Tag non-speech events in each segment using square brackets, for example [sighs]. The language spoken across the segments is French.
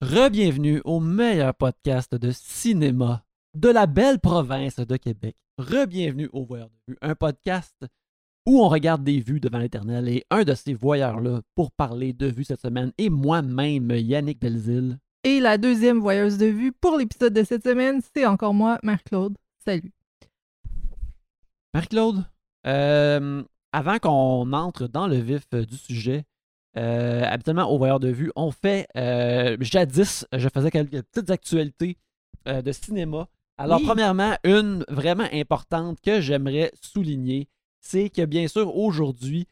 Rebienvenue au meilleur podcast de cinéma de la belle province de Québec. Rebienvenue au Voyeur de vue, un podcast où on regarde des vues devant l'éternel et un de ces voyeurs-là pour parler de vues cette semaine est moi-même, Yannick Belzile. Et la deuxième voyeuse de vue pour l'épisode de cette semaine, c'est encore moi, Marc-Claude. Salut. Marie-Claude, euh, avant qu'on entre dans le vif euh, du sujet, euh, habituellement, au voyeur de vue, on fait, euh, jadis, je faisais quelques petites actualités euh, de cinéma. Alors, Oui. premièrement, une vraiment importante que j'aimerais souligner, c'est que bien sûr, aujourd'hui,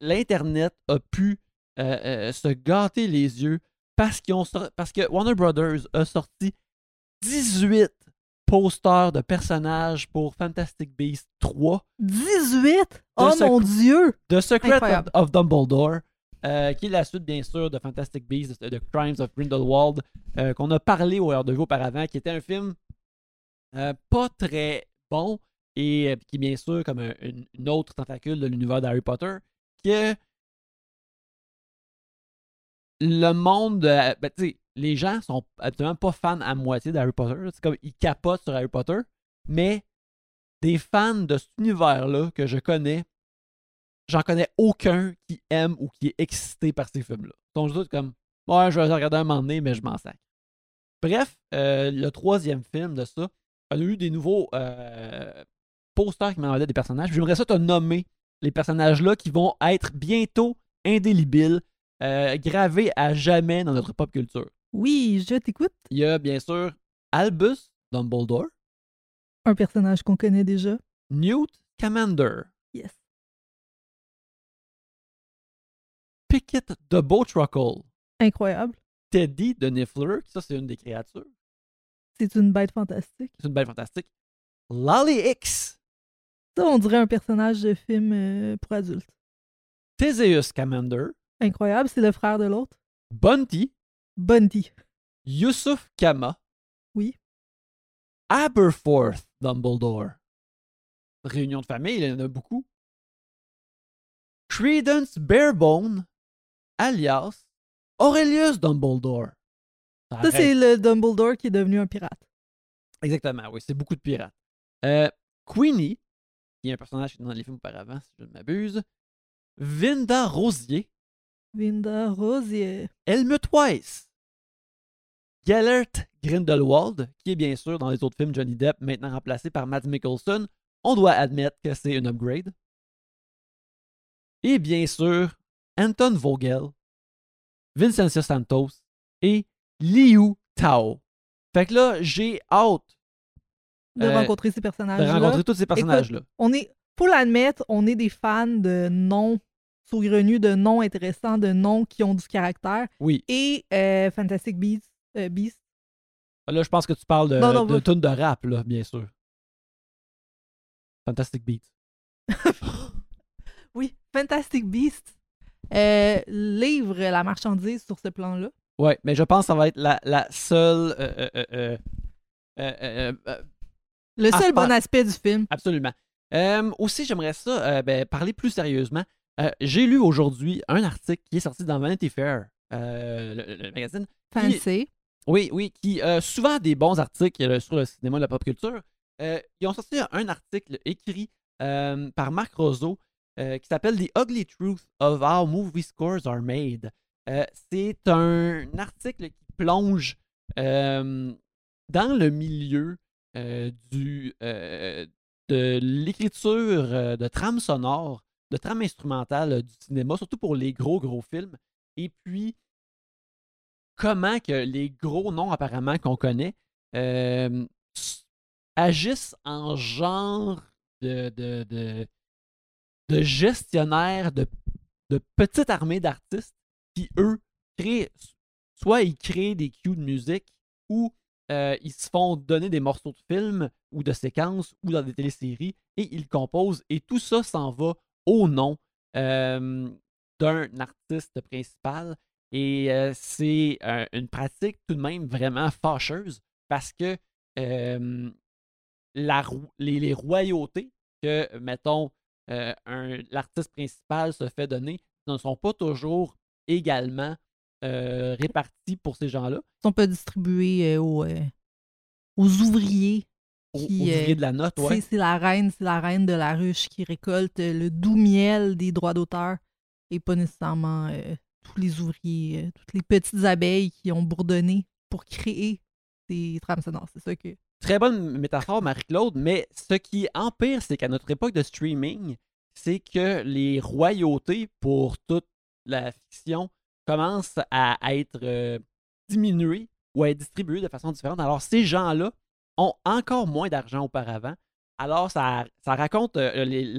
l'Internet a pu se gâter les yeux parce, qu'ils ont sor- parce que Warner Brothers a sorti 18 posters de personnages pour Fantastic Beasts 3. 18? Oh mon Dieu! The Secret of, Dumbledore, euh, qui est la suite, bien sûr, de Fantastic Beasts, de, de Crimes of Grindelwald, euh, qu'on a parlé au Heure de Vue auparavant, qui était un film euh, pas très bon et qui, bien sûr, comme un- une, autre tentacule de l'univers d'Harry Potter, que le monde, ben, tu sais, les gens sont absolument pas fans à moitié d'Harry Potter. C'est comme ils capotent sur Harry Potter, mais des fans de cet univers-là que je connais, j'en connais aucun qui aime ou qui est excité par ces films-là. Donc, je doute comme, ouais, je vais regarder un moment donné, mais je m'en sac. Bref, euh, le troisième film de ça, on a eu des nouveaux euh, posters qui m'envoyaient des personnages. J'aimerais ça te nommer les personnages-là qui vont être bientôt indélébiles, euh, gravés à jamais dans notre pop culture. Oui, je t'écoute. Il y a bien sûr Albus Dumbledore, Un personnage qu'on connaît déjà. Newt Commander, Yes. Pickett the Bowtruckle, Incroyable. Teddy de Niffler, ça c'est une des créatures, C'est une bête fantastique. c'est une belle fantastique. Lolly X, Ça, on dirait un personnage de film euh, pour adultes. Theseus Commander, Incroyable, c'est le frère de l'autre. Bunty, Bunty. Yusuf Kama, Oui. Aberforth Dumbledore. Réunion de famille, il y en a beaucoup. Credence Barebone, alias Aurelius Dumbledore. Ça c'est le Dumbledore qui est devenu un pirate. Exactement, oui, c'est beaucoup de pirates. Euh, Queenie, qui est un personnage qui est dans les films auparavant, si je ne m'abuse. Vinda Rosier, Vinda Rosier. Helmut Weiss, Gellert Grindelwald, qui est bien sûr dans les autres films Johnny Depp, maintenant remplacé par Matt Mickelson. On doit admettre que c'est un upgrade. Et bien sûr, Anton Vogel, Vincenzo Santos et Liu Tao. Fait que là, j'ai hâte De Euh, rencontrer ces de personnages-là. rencontrer tous ces personnages-là. On est, faut l'admettre, on est des fans de noms saugrenus, de noms intéressants, de noms qui ont du caractère. Oui. Et euh, Fantastic Beasts, euh, Beasts, Là, je pense que tu parles de, Non, non, de rap, là, bien sûr. Fantastic Beats. [laughs] oui, Fantastic Beasts euh, livre la marchandise sur ce plan-là. Ouais, mais je pense que ça va être la, la seule. Le Ah, seul bon aspect du film. absolument. Euh, aussi, j'aimerais ça euh, ben, parler plus sérieusement. Euh, J'ai lu aujourd'hui un article qui est sorti dans Vanity Fair, euh, le, le magazine. qui- Fancy. Oui, oui, qui euh, souvent des bons articles euh, sur le cinéma et la pop culture. Ils ont sorti un article écrit par Marc Roseau qui s'appelle The Ugly Truth of How Movie Scores Are Made. C'est un article qui plonge dans le milieu du, de l'écriture de trames sonores, de trames instrumentales euh, du cinéma, surtout pour les gros, gros films. Et puis, comment que les gros noms apparemment qu'on connaît euh, agissent en genre de, de, de, gestionnaires de, de petites armées d'artistes qui, eux, créent, soit ils créent des cues de musique ou euh, ils se font donner des morceaux de films ou de séquences ou dans des téléséries et ils composent et tout ça s'en va au nom d'un artiste principal et c'est une pratique tout de même vraiment fâcheuse parce que les, royautés que, mettons, l'artiste principal se fait donner ne sont pas toujours également répartis pour ces gens-là, Ils sont pas distribués aux ouvriers. Qui, euh, de la note. C'est- Ouais. C'est la reine, c'est la reine de la ruche qui récolte euh, le doux miel des droits d'auteur et pas nécessairement euh, tous les ouvriers, euh, toutes les petites abeilles qui ont bourdonné pour créer ces trames sonores. C'est ça que. Très bonne métaphore, Marie-Claude, mais ce qui empire, c'est qu'à notre époque de streaming, c'est que les royautés pour toute la fiction commencent à, être diminuées ou à être distribuées de façon différente. Alors, ces gens-là ont encore moins d'argent auparavant. Alors, ça, ça raconte euh, les,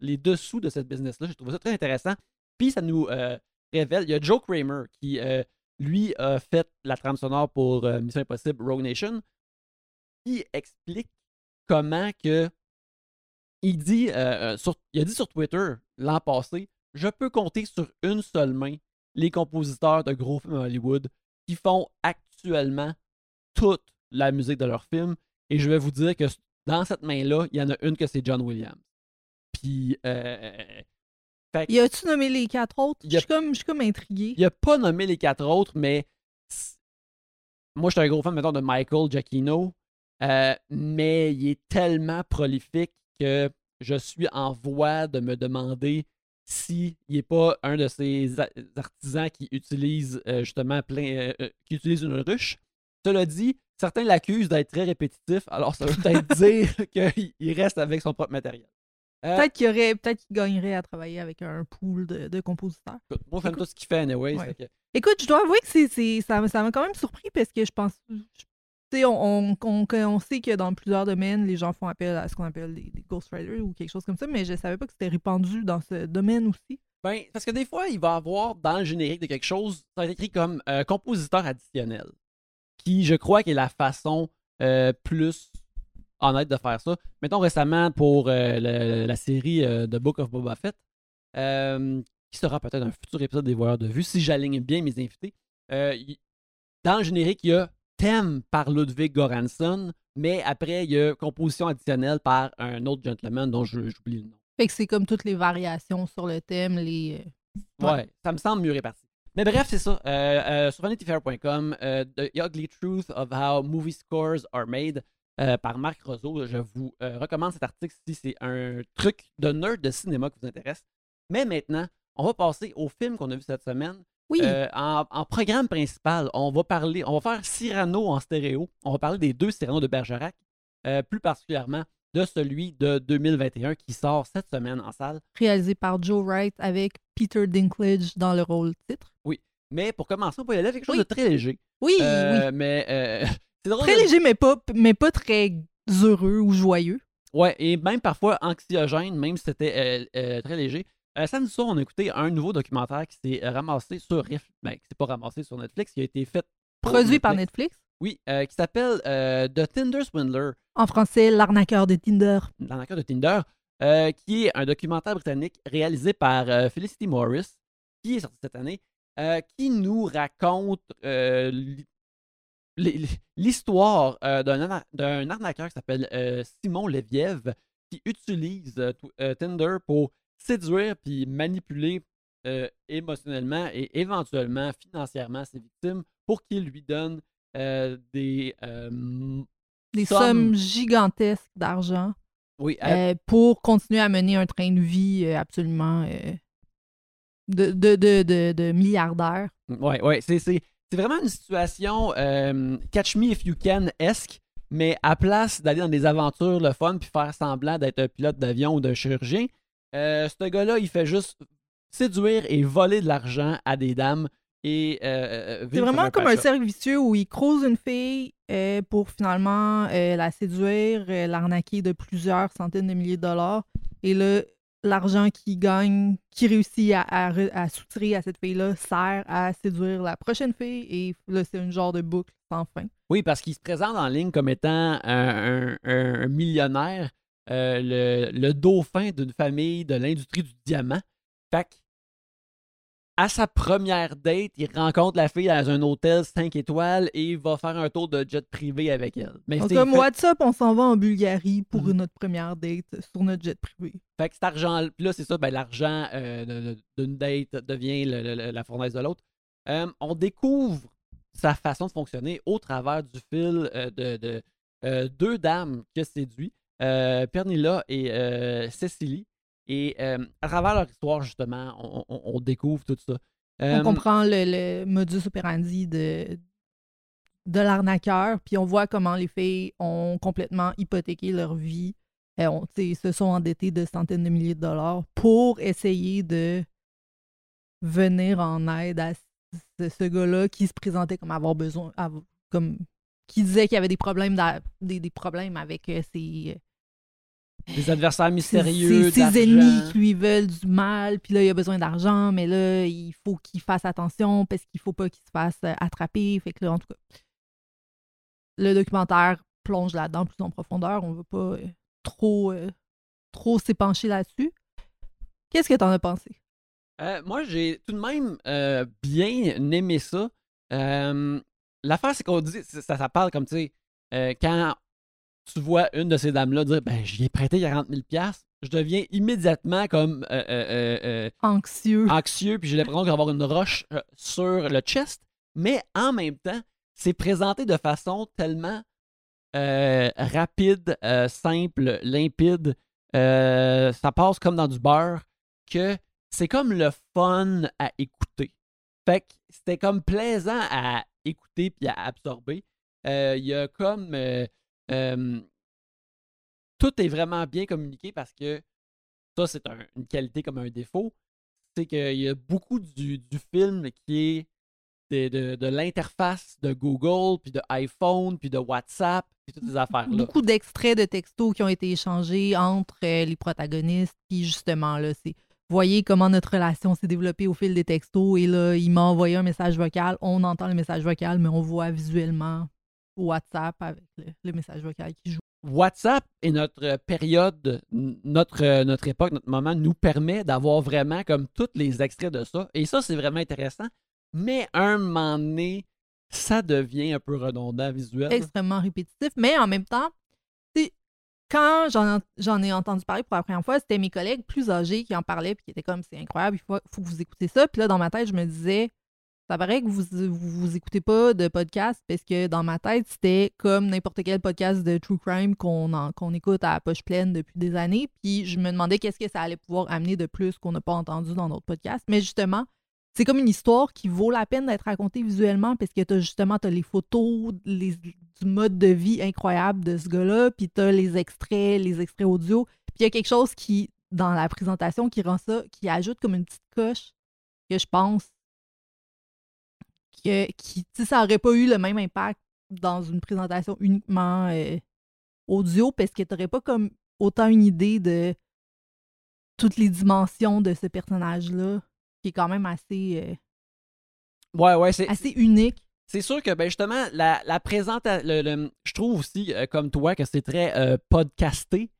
les dessous de cette business-là. Je trouve ça très intéressant. Puis, ça nous euh, révèle, il y a Joe Kramer qui, euh, lui, a fait la trame sonore pour Mission Impossible Rogue Nation qui explique comment que il dit, sur, il a dit sur Twitter l'an passé, je peux compter sur une seule main les compositeurs de gros films Hollywood qui font actuellement toute la musique de leurs films. Et je vais vous dire que dans cette main-là, il y en a une que c'est John Williams. Puis, euh, fait Y a-tu nommé les quatre autres? Je suis comme, comme intriguée. il a pas nommé les quatre autres, mais moi, je suis un gros fan, mettons, de Michael Giacchino, euh, mais il est tellement prolifique que je suis en voie de me demander s'il n'est pas un de ces artisans qui utilise euh, justement plein, euh, qui utilise une ruche. Cela dit, certains l'accusent d'être très répétitif, alors ça veut peut-être [laughs] dire qu'il il reste avec son propre matériel. Euh, Peut-être qu'il y aurait, peut-être qu'il gagnerait à travailler avec un pool de, de compositeurs. écoute, moi, j'aime tout ce qu'il fait, anyway. Ouais. fait que- Écoute, je dois avouer que c'est, c'est- ça, m'a- ça m'a quand même surpris parce que je pense. je- Tu sais, on, on, on- on sait que dans plusieurs domaines, les gens font appel à ce qu'on appelle des, des ghostwriters ou quelque chose comme ça, mais je savais pas que c'était répandu dans ce domaine aussi. Ben, parce que des fois, il va avoir dans le générique de quelque chose, ça va être écrit comme euh, compositeur additionnel. Qui, je crois, est la façon euh, plus honnête de faire ça. Mettons récemment pour euh, le- la série euh, The Book of Boba Fett, qui sera peut-être un futur épisode des Voyeurs de Vue, si j'aligne bien mes invités. Dans le générique, il y a thème par Ludwig Göransson, mais après, il y a composition additionnelle par un autre gentleman dont j'oublie le nom. Fait que c'est comme toutes les variations sur le thème, les. Ouais, Ouais. ça me semble mieux réparti. Mais bref, c'est ça. Euh, euh, sur vanityfair.com, euh, The Ugly Truth of How Movie Scores Are Made euh, par Marc Roseau. Je vous recommande cet article si c'est un truc de nerd de cinéma qui vous intéresse. Mais maintenant, on va passer au film qu'on a vu cette semaine. Oui, en, en programme principal, on va parler, on va faire Cyrano en stéréo. On va parler des deux Cyrano de Bergerac, plus particulièrement de celui de 2021 qui sort cette semaine en salle. réalisé par Joe Wright avec Peter Dinklage dans le rôle titre. Mais pour commencer, on va y aller avec quelque chose Oui. de très léger. Oui, Euh, oui. Mais euh, [laughs] c'est drôle. Très de- léger, mais pas, mais pas très heureux ou joyeux. Ouais, et même parfois anxiogène, même si c'était euh, très léger. Euh, samedi soir, on a écouté un nouveau documentaire qui s'est ramassé sur Riff. Ben, qui s'est pas ramassé sur Netflix, qui a été fait. Produit par Netflix. Oui, euh, qui s'appelle euh, The Tinder Swindler, En français, l'arnaqueur de Tinder. cas de Tinder, euh, qui est un documentaire britannique réalisé par Felicity Morris, qui est sorti cette année, qui nous raconte l'histoire d'un arna- d'un arnaqueur qui s'appelle Simon Leviev, qui utilise Tinder pour séduire puis manipuler émotionnellement et éventuellement financièrement ses victimes pour qu'ils lui donnent des euh, Des sommes- sommes gigantesques d'argent oui, à- euh, pour continuer à mener un train de vie euh, absolument euh, de, de, de, de, milliardaire. Ouais, ouais, c'est, c'est, c'est vraiment une situation euh, Catch Me If You Can-esque, mais à place d'aller dans des aventures le fun puis faire semblant d'être un pilote d'avion ou d'un chirurgien, euh, ce gars-là, il fait juste séduire et voler de l'argent à des dames et euh, C'est vivre vraiment comme un cercle vicieux où il croise une fille euh, pour finalement euh, la séduire, euh, l'arnaquer de plusieurs centaines de milliers de dollars. Et là, l'argent qu'il gagne, qu'il réussit à, à, re- à soutirer à cette fille-là, sert à séduire la prochaine fille. Et là, c'est une genre de boucle sans fin. Oui, parce qu'il se présente en ligne comme étant un, un- un- un millionnaire, euh, le, le dauphin d'une famille de l'industrie du diamant. Fait que, à sa première date, il rencontre la fille dans un hôtel 5 étoiles et il va faire un tour de jet privé avec elle. Mais Donc, comme fait, WhatsApp, on s'en va en Bulgarie pour Mhm. notre première date sur notre jet privé. fait que cet argent, là, c'est ça, ben, l'argent euh, d'une date devient le- le- le- la fournaise de l'autre. Euh, on découvre sa façon de fonctionner au travers du fil euh, de, de, deux dames que séduit, Pernilla et Cécilie. Et euh, à travers leur histoire, justement, on, on- on découvre tout ça. On Euh, comprend le, le modus operandi de, de l'arnaqueur, puis on voit comment les filles ont complètement hypothéqué leur vie. Ont- tu sais, se sont endettées de centaines de milliers de dollars pour essayer de venir en aide à ce, ce gars-là qui se présentait comme avoir besoin, comme qui disait qu'il y avait des problèmes, des, des problèmes avec euh, ses, des adversaires mystérieux, ses- ses ennemis qui lui veulent du mal, puis là, il a besoin d'argent, mais là, il faut qu'il fasse attention parce qu'il faut pas qu'il se fasse euh, attraper. Fait que là, en tout cas, le documentaire plonge là-dedans plus en profondeur. On veut pas euh, trop, euh, trop s'épancher là-dessus. Qu'est-ce que t'en as pensé? Euh, moi, j'ai tout de même euh, bien aimé ça. Euh, L'affaire, c'est qu'on dit, ça, ça parle comme, tu sais, euh, quand tu vois une de ces dames-là dire, ben, j'y ai prêté 40 000 je deviens immédiatement comme euh, euh, euh, Anxieux. anxieux, puis j'ai l'impression qu'il va y avoir une roche sur le chest. Mais en même temps, c'est présenté de façon tellement rapide, simple, limpide. ça passe comme dans du beurre que c'est comme le fun à écouter. Fait que c'était comme plaisant à écouter puis à absorber. Il y a comme. Euh, tout est vraiment bien communiqué parce que ça, c'est un- une qualité comme un défaut. C'est qu'il y a beaucoup du, du film qui est de, de- de l'interface de Google, puis de iPhone, puis de WhatsApp, puis toutes ces affaires-là. Beaucoup d'extraits de textos qui ont été échangés entre euh, les protagonistes, puis justement, là, c'est voyez comment notre relation s'est développée au fil des textos, et là, il m'a envoyé un message vocal, on entend le message vocal, mais on voit visuellement WhatsApp avec le, le message vocal qui joue. WhatsApp et notre période, n- notre, euh, notre époque, notre moment nous permet d'avoir vraiment comme tous les extraits de ça. Et ça, c'est vraiment intéressant. Mais un moment donné, ça devient un peu redondant visuel. extrêmement répétitif, mais en même temps, quand j'en j'en ai entendu parler pour la première fois, c'était mes collègues plus âgés qui en parlaient puis qui étaient comme c'est incroyable, il faut, faut que vous écoutez ça. Puis là, dans ma tête, je me disais, ça paraît que vous, vous, vous écoutez pas de podcast parce que dans ma tête, c'était comme n'importe quel podcast de true crime qu'on qu'on écoute à poche pleine depuis des années. Puis je me demandais qu'est-ce que ça allait pouvoir amener de plus qu'on n'a pas entendu dans d'autres podcasts. Mais justement, c'est comme une histoire qui vaut la peine d'être racontée visuellement parce que t'as justement les photos les- du mode de vie incroyable de ce gars-là, puis t'as les extraits, les extraits audio. Puis il y a quelque chose qui, dans la présentation, qui rend ça, qui ajoute comme une petite coche que je pense que qui, ça aurait pas eu le même impact dans une présentation uniquement euh, audio parce que t'aurais pas comme autant une idée de toutes les dimensions de ce personnage-là, qui est quand même assez, euh, Ouais, ouais, c'est, assez unique. c'est sûr que ben justement, la, la présentation, je trouve aussi, euh, comme toi, que c'est très euh, podcasté,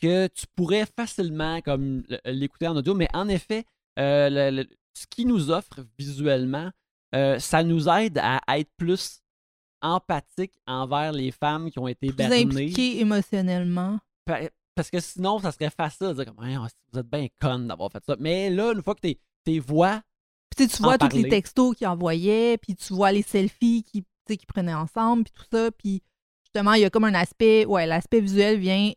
que tu pourrais facilement comme l'écouter en audio, mais en effet, euh, le- le- ce qui nous offre visuellement, euh, ça nous aide à être plus empathique envers les femmes qui ont été Plus bernées. impliqué émotionnellement. Pa- Parce que sinon, ça serait facile de dire comme, vous êtes bien conne d'avoir fait ça. Mais là, une fois que tes, tes voix, Puis tu vois tous les textos qu'ils envoyaient, puis tu vois les selfies qu'ils prenaient ensemble, puis tout ça. Puis justement, il y a comme un aspect, ouais, l'aspect visuel vient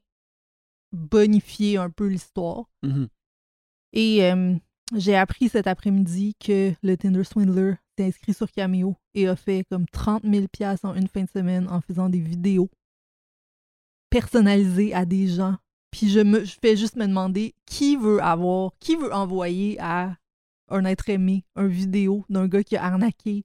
bonifier un peu l'histoire. Mhm. Et euh, j'ai appris cet après-midi que le Tinder Swindler inscrit sur Cameo et a fait comme 30 000 piastres en une fin de semaine en faisant des vidéos personnalisées à des gens. Puis je me je fais juste me demander qui veut avoir, qui veut envoyer à un être aimé un vidéo d'un gars qui a arnaqué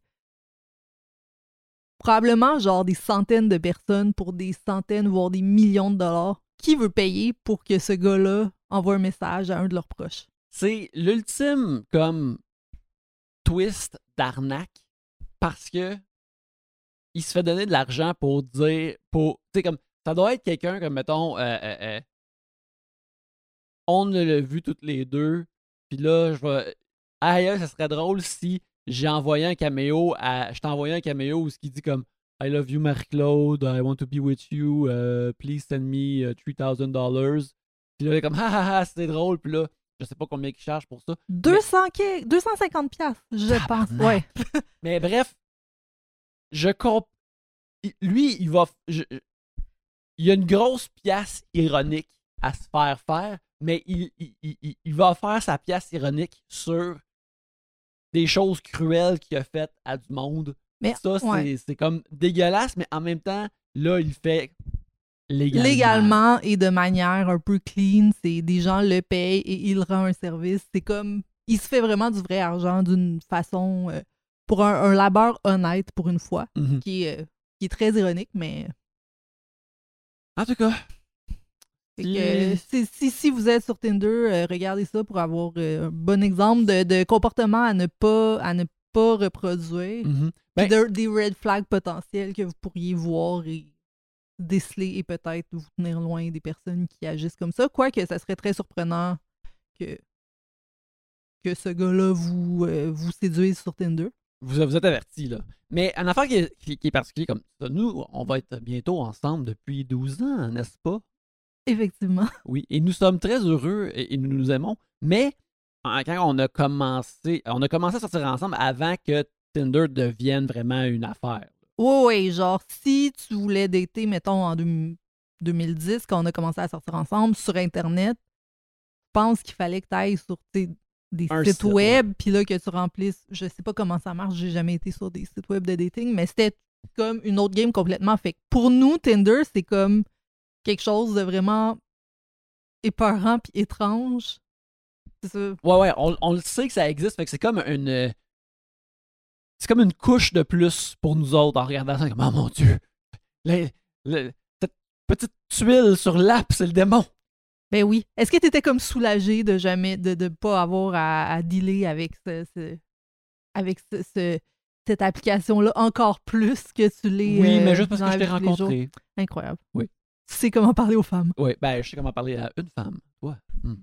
probablement genre des centaines de personnes pour des centaines, voire des millions de dollars. Qui veut payer pour que ce gars-là envoie un message à un de leurs proches? c'est l'ultime comme twist d'arnaque parce que il se fait donner de l'argent pour dire pour tu sais comme ça doit être quelqu'un comme mettons euh, euh, euh, on l'a vu toutes les deux puis là je vais aïe ça serait drôle si j'ai envoyé un caméo à je t'ai envoyé un caméo où ce qui dit comme I love you Marie-Claude I want to be with you uh, please send me uh, $3000 puis là il est comme ah ah ah c'est drôle puis là Je sais pas combien ils chargent pour ça. 200 que- 250 piastres, je pense. Ouais. [laughs] Mais bref, je comp... Lui, il va. je- Il y a une grosse pièce ironique à se faire faire, mais il, il, il- il- il va faire sa pièce ironique sur des choses cruelles qu'il a faites à du monde. Mais ça, c'est ouais. c'est comme dégueulasse, mais en même temps, là, il fait légalement. Légalement et de manière un peu clean, c'est des gens le payent et il rend un service. C'est comme il se fait vraiment du vrai argent d'une façon euh, pour un, un labeur honnête pour une fois, Mhm. qui est, euh, qui est très ironique, mais En tout cas, que, euh, si, si, si vous êtes sur Tinder, euh, regardez ça pour avoir euh, un bon exemple de, de comportement à ne pas à ne pas reproduire. Ben- de- des red flags potentiels que vous pourriez voir et déceler et peut-être vous tenir loin des personnes qui agissent comme ça. Quoique ça serait très surprenant que, que ce gars-là vous, euh, vous séduise sur Tinder. vous, vous êtes avertis, là. Mais une affaire qui est, qui- qui est particulière comme ça, nous, on va être bientôt ensemble depuis 12 ans, n'est-ce pas? Effectivement. [laughs] Oui, et nous sommes très heureux et, et nous nous aimons. Mais quand on a commencé, on a commencé à sortir ensemble avant que Tinder devienne vraiment une affaire. Oui, oui, genre, si tu voulais dater, mettons, en deux- 2010, quand on a commencé à sortir ensemble sur Internet, je pense qu'il fallait que tu ailles sur des Un sites site, web, puis là, que tu remplisses. Je sais pas comment ça marche, j'ai jamais été sur des sites web de dating, mais c'était comme une autre game complètement. Fait que pour nous, Tinder, c'est comme quelque chose de vraiment épeurant puis étrange. C'est ça. Ouais, ouais, on, on le sait que ça existe, fait que c'est comme une. C'est comme une couche de plus pour nous autres en regardant ça, comme, oh mon Dieu, cette petite tuile sur l'app, c'est le démon. Ben oui. Est-ce que tu étais comme soulagé de jamais de ne pas avoir à, à dealer avec ce, ce- avec ce, ce- cette application-là encore plus que tu l'es Oui, euh, mais juste parce que je t'ai rencontré. Incroyable. Oui. Tu sais comment parler aux femmes. Oui, ben, je sais comment parler à une femme. Toi. Hmm.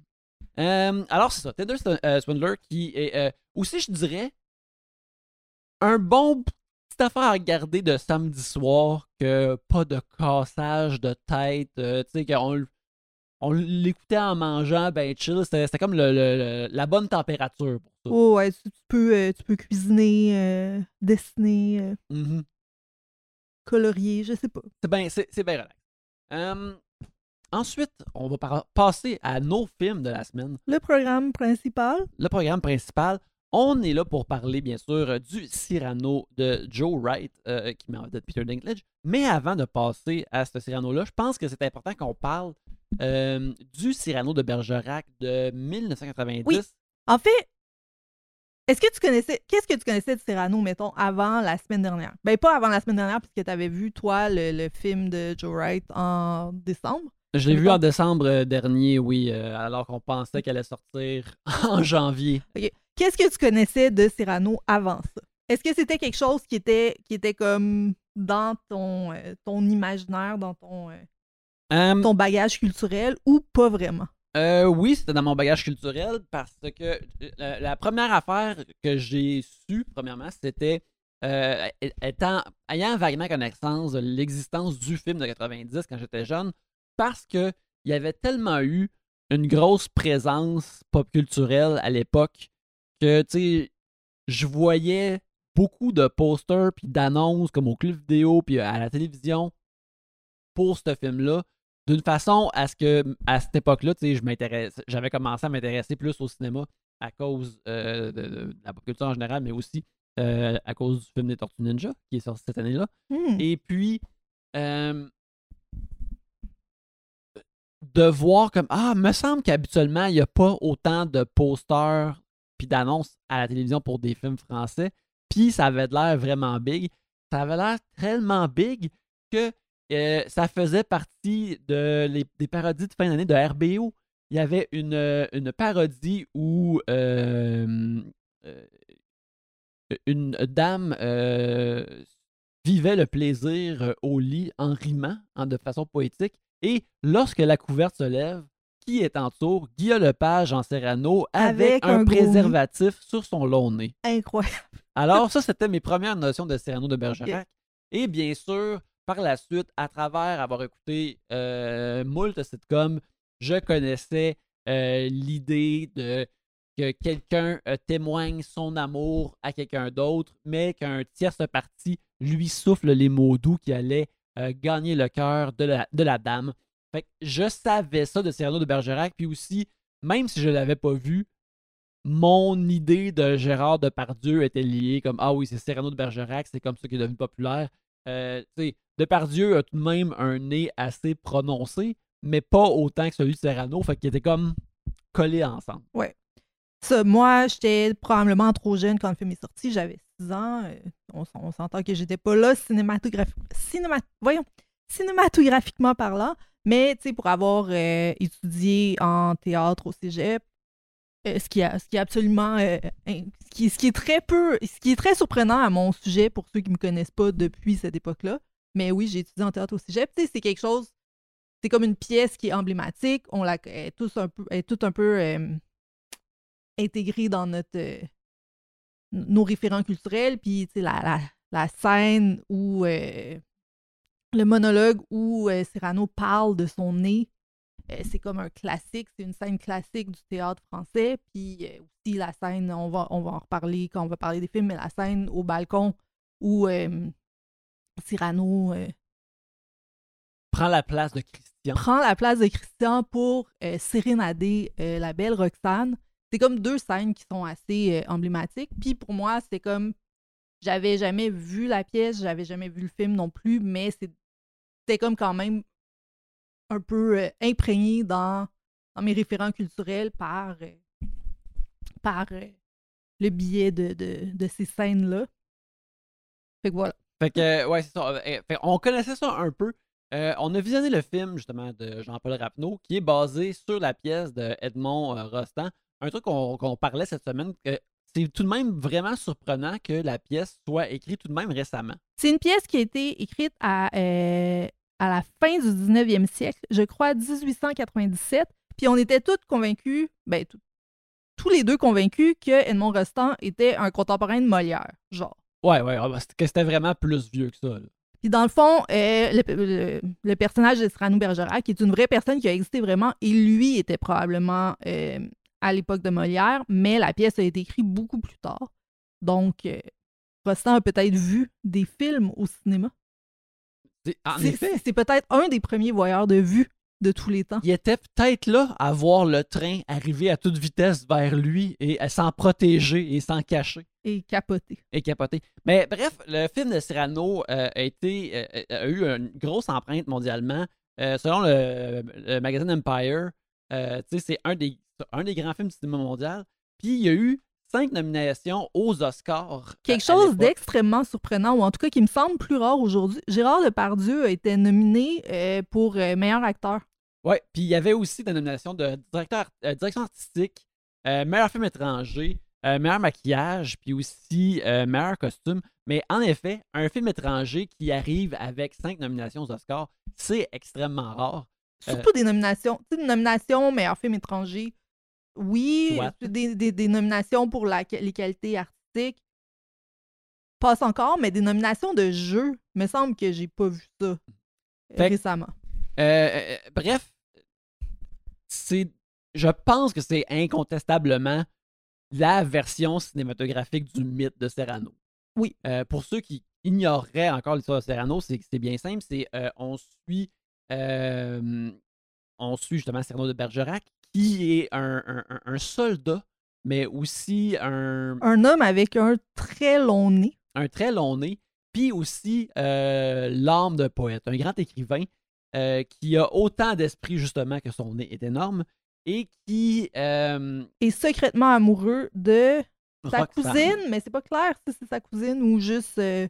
Euh, alors, c'est ça. Tinder c'est un, euh, Swindler qui est euh, aussi, je dirais, un bon petite affaire à regarder de samedi soir que pas de cassage de tête. euh, tu sais, qu'on on l'écoutait en mangeant, ben chill. C'était comme le- le- la bonne température pour ça. Oh, ouais, tu, tu peux, euh, tu peux cuisiner, euh, dessiner, euh, Mhm. colorier, je sais pas. C'est bien c'est, bien relax. Ensuite, on va passer à nos films de la semaine. Le programme principal, le programme principal. On est là pour parler, bien sûr, euh, du Cyrano de Joe Wright, euh, qui m'a de Peter Dinklage. Mais avant de passer à ce Cyrano-là, je pense que c'est important qu'on parle euh, du Cyrano de Bergerac de 1990. Oui. en fait, est-ce que tu connaissais, qu'est-ce que tu connaissais de Cyrano, mettons, avant la semaine dernière? Ben, pas avant la semaine dernière, puisque tu avais vu, toi, le, le film de Joe Wright en décembre. Je l'ai vu en décembre euh, dernier, oui, euh, alors qu'on pensait qu'elle allait sortir [laughs] en janvier. Qu'est-ce que tu connaissais de Cyrano avant ça? Est-ce que c'était quelque chose qui était, qui était comme dans ton, euh, ton imaginaire, dans ton, euh, ton bagage culturel ou pas vraiment? Euh, oui, c'était dans mon bagage culturel parce que euh, la, la première affaire que j'ai su, premièrement, c'était étant, ayant vaguement connaissance de l'existence du film de 90 quand j'étais jeune, parce que il y avait tellement eu une grosse présence pop culturelle à l'époque que, tu sais, je voyais beaucoup de posters puis d'annonces comme au club vidéo puis à la télévision pour ce film-là d'une façon à ce que à cette époque-là, tu sais, je m'intéresse, j'avais commencé à m'intéresser plus au cinéma à cause euh, de, de la pop culture en général, mais aussi euh, à cause du film des Tortues Ninja qui est sorti cette année-là. Hmm. Et puis euh, de voir comme ah, me semble qu'habituellement il n'y a pas autant de posters puis d'annonces à la télévision pour des films français. Puis ça avait l'air vraiment big. Ça avait l'air tellement big que euh, ça faisait partie des parodies de fin d'année de RBO. Il y avait une, euh, parodie où euh, une dame vivait le plaisir au lit en rimant en, de façon poétique. Et lorsque la couverte se lève, qui est en tour? Guillaume Lepage en Serrano avec, Avec un, un gros nez. préservatif sur son long nez. Incroyable. [laughs] Alors, ça, c'était mes premières notions de Cyrano de Bergerac. Et bien sûr, par la suite, à travers avoir écouté euh, moult sitcoms, je connaissais euh, l'idée de que quelqu'un euh, témoigne son amour à quelqu'un d'autre, mais qu'un tierce parti lui souffle les mots doux qui allaient euh, gagner le cœur de la, de la dame. Fait que je savais ça de Cyrano de Bergerac, puis aussi, même si je l'avais pas vu, mon idée de Gérard Depardieu était liée comme Ah oui, c'est Cyrano de Bergerac, c'est comme ça qu'il est devenu populaire. Euh, Depardieu a tout de même un nez assez prononcé, mais pas autant que celui de Cyrano, fait qu'il était comme collé ensemble. Ça, moi, j'étais probablement trop jeune quand le film est sorti. J'avais 6 ans. Euh, on, s'entend que j'étais pas là cinématographi- cinéma- voyons, cinématographiquement parlant. Mais, tu sais, pour avoir euh, étudié en théâtre au cégep, euh, ce, qui ce qui est absolument... euh, ce, qui, est très peu... Ce qui est très surprenant à mon sujet pour ceux qui me connaissent pas depuis cette époque-là. Mais oui, j'ai étudié en théâtre au cégep. Tu sais, c'est quelque chose... C'est comme une pièce qui est emblématique. On la est tous un peu... Est tout un peu... euh, intégré dans notre nos référents culturels puis tu sais, la, la, scène où le monologue où euh, Cyrano parle de son nez euh, c'est comme un classique c'est une scène classique du théâtre français puis euh, aussi la scène on va on va en reparler quand on va parler des films mais la scène au balcon où Cyrano Prends la place de Christian. prend la place de Christian pour sérénader la belle Roxane. C'est comme deux scènes qui sont assez emblématiques. Puis pour moi, c'est comme j'avais jamais vu la pièce, j'avais jamais vu le film non plus, mais c'est- c'était comme quand même un peu euh, imprégné dans, dans mes référents culturels par, euh, par euh, le biais de, de, de ces scènes-là. Fait que voilà. Fait que, euh, ouais, c'est ça. Euh, fait on connaissait ça un peu. Euh, on a visionné le film, justement, de Jean-Paul Rapneau, qui est basé sur la pièce de Edmond euh, Rostand. Un truc qu'on qu'on parlait cette semaine, que c'est tout de même vraiment surprenant que la pièce soit écrite tout de même récemment. C'est une pièce qui a été écrite à, euh, à la fin du 19e siècle, je crois 1897. Puis on était tous convaincus, ben tous les deux convaincus que Edmond Rostand était un contemporain de Molière, genre. Ouais, ouais, ah, bah, que c'était vraiment plus vieux que ça. là. Puis dans le fond, euh, le, le- le personnage de Cyrano Bergerac est une vraie personne qui a existé vraiment et lui était probablement euh, à l'époque de Molière, mais la pièce a été écrite beaucoup plus tard. Donc, euh, Rostand a peut-être vu des films au cinéma. C'est- peut-être un des premiers voyeurs de vue de tous les temps. il était peut-être là à voir le train arriver à toute vitesse vers lui et à s'en protéger et s'en cacher. Et capoté. et capoté. Mais bref, le film de Cyrano euh, a, été, euh, a eu une grosse empreinte mondialement. Euh, selon le, le magazine Empire, euh, c'est un des, un des grands films du cinéma mondial. Puis il y a eu cinq nominations aux Oscars. Quelque chose d'extrêmement surprenant, ou en tout cas qui me semble plus rare aujourd'hui. Gérard Depardieu a été nominé euh, pour euh, meilleur acteur. Ouais, puis il y avait aussi des nominations de directeur, euh, direction artistique, meilleur film étranger, meilleur maquillage, puis aussi meilleur costume. Mais en effet, un film étranger qui arrive avec cinq nominations aux Oscars, c'est extrêmement rare. Surtout des nominations. Tu sais, une nomination meilleur film étranger. Oui, des, des- des nominations pour la, les qualités artistiques. Passe encore, mais des nominations de jeu, me semble que j'ai pas vu ça euh, que- récemment. Euh, euh, bref, c'est, je pense que c'est incontestablement la version cinématographique du mythe de Serrano. Oui. Euh, pour ceux qui ignoreraient encore l'histoire de Serrano, c'est c'est bien simple. C'est on suit on suit justement Cyrano de Bergerac, qui est un, un- un- un soldat, mais aussi un, Un homme avec un très long nez. un très long nez, puis aussi euh, l'âme d'un poète, un grand écrivain euh, qui a autant d'esprit justement que son nez est énorme et qui euh, Et secrètement amoureux de sa cousine, mais c'est pas clair si c'est sa cousine ou juste euh,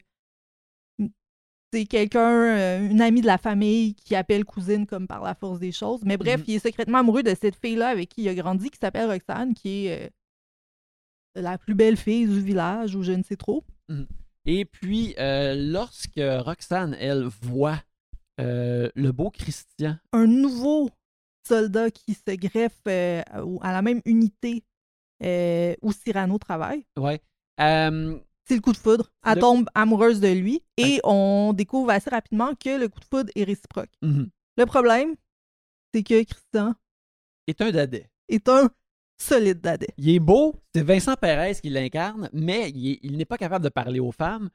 c'est quelqu'un, euh, une amie de la famille qui appelle cousine comme par la force des choses. Mais bref, Mhm. il est secrètement amoureux de cette fille-là avec qui il a grandi, qui s'appelle Roxane, qui est euh, la plus belle fille du village ou je ne sais trop. Et puis, euh, lorsque Roxane, elle, voit euh, le beau Christian, Un nouveau soldat qui se greffe à la même unité où Cyrano travaille. ouais, euh, C'est le coup de foudre. Elle Le- tombe amoureuse de lui et on découvre assez rapidement que le coup de foudre est réciproque. mhm, Le problème, c'est que Christian est un dadais. est un solide dadais. Il est beau, c'est Vincent Perez qui l'incarne, mais il est- il n'est pas capable de parler aux femmes.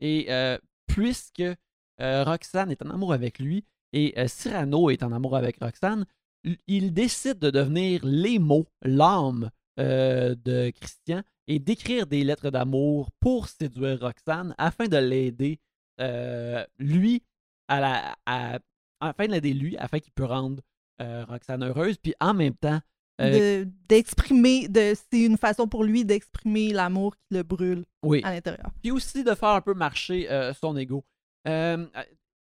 Et euh, puisque euh, Roxane est en amour avec lui et euh, Cyrano est en amour avec Roxane, il décide de devenir les mots, l'âme de Christian et d'écrire des lettres d'amour pour séduire Roxane afin de l'aider, euh, lui, à la, à- afin de l'aider lui, afin qu'il puisse rendre euh, Roxane heureuse, puis en même temps, euh, De- D'exprimer, de, c'est une façon pour lui d'exprimer l'amour qui le brûle oui, à l'intérieur. puis aussi de faire un peu marcher son ego.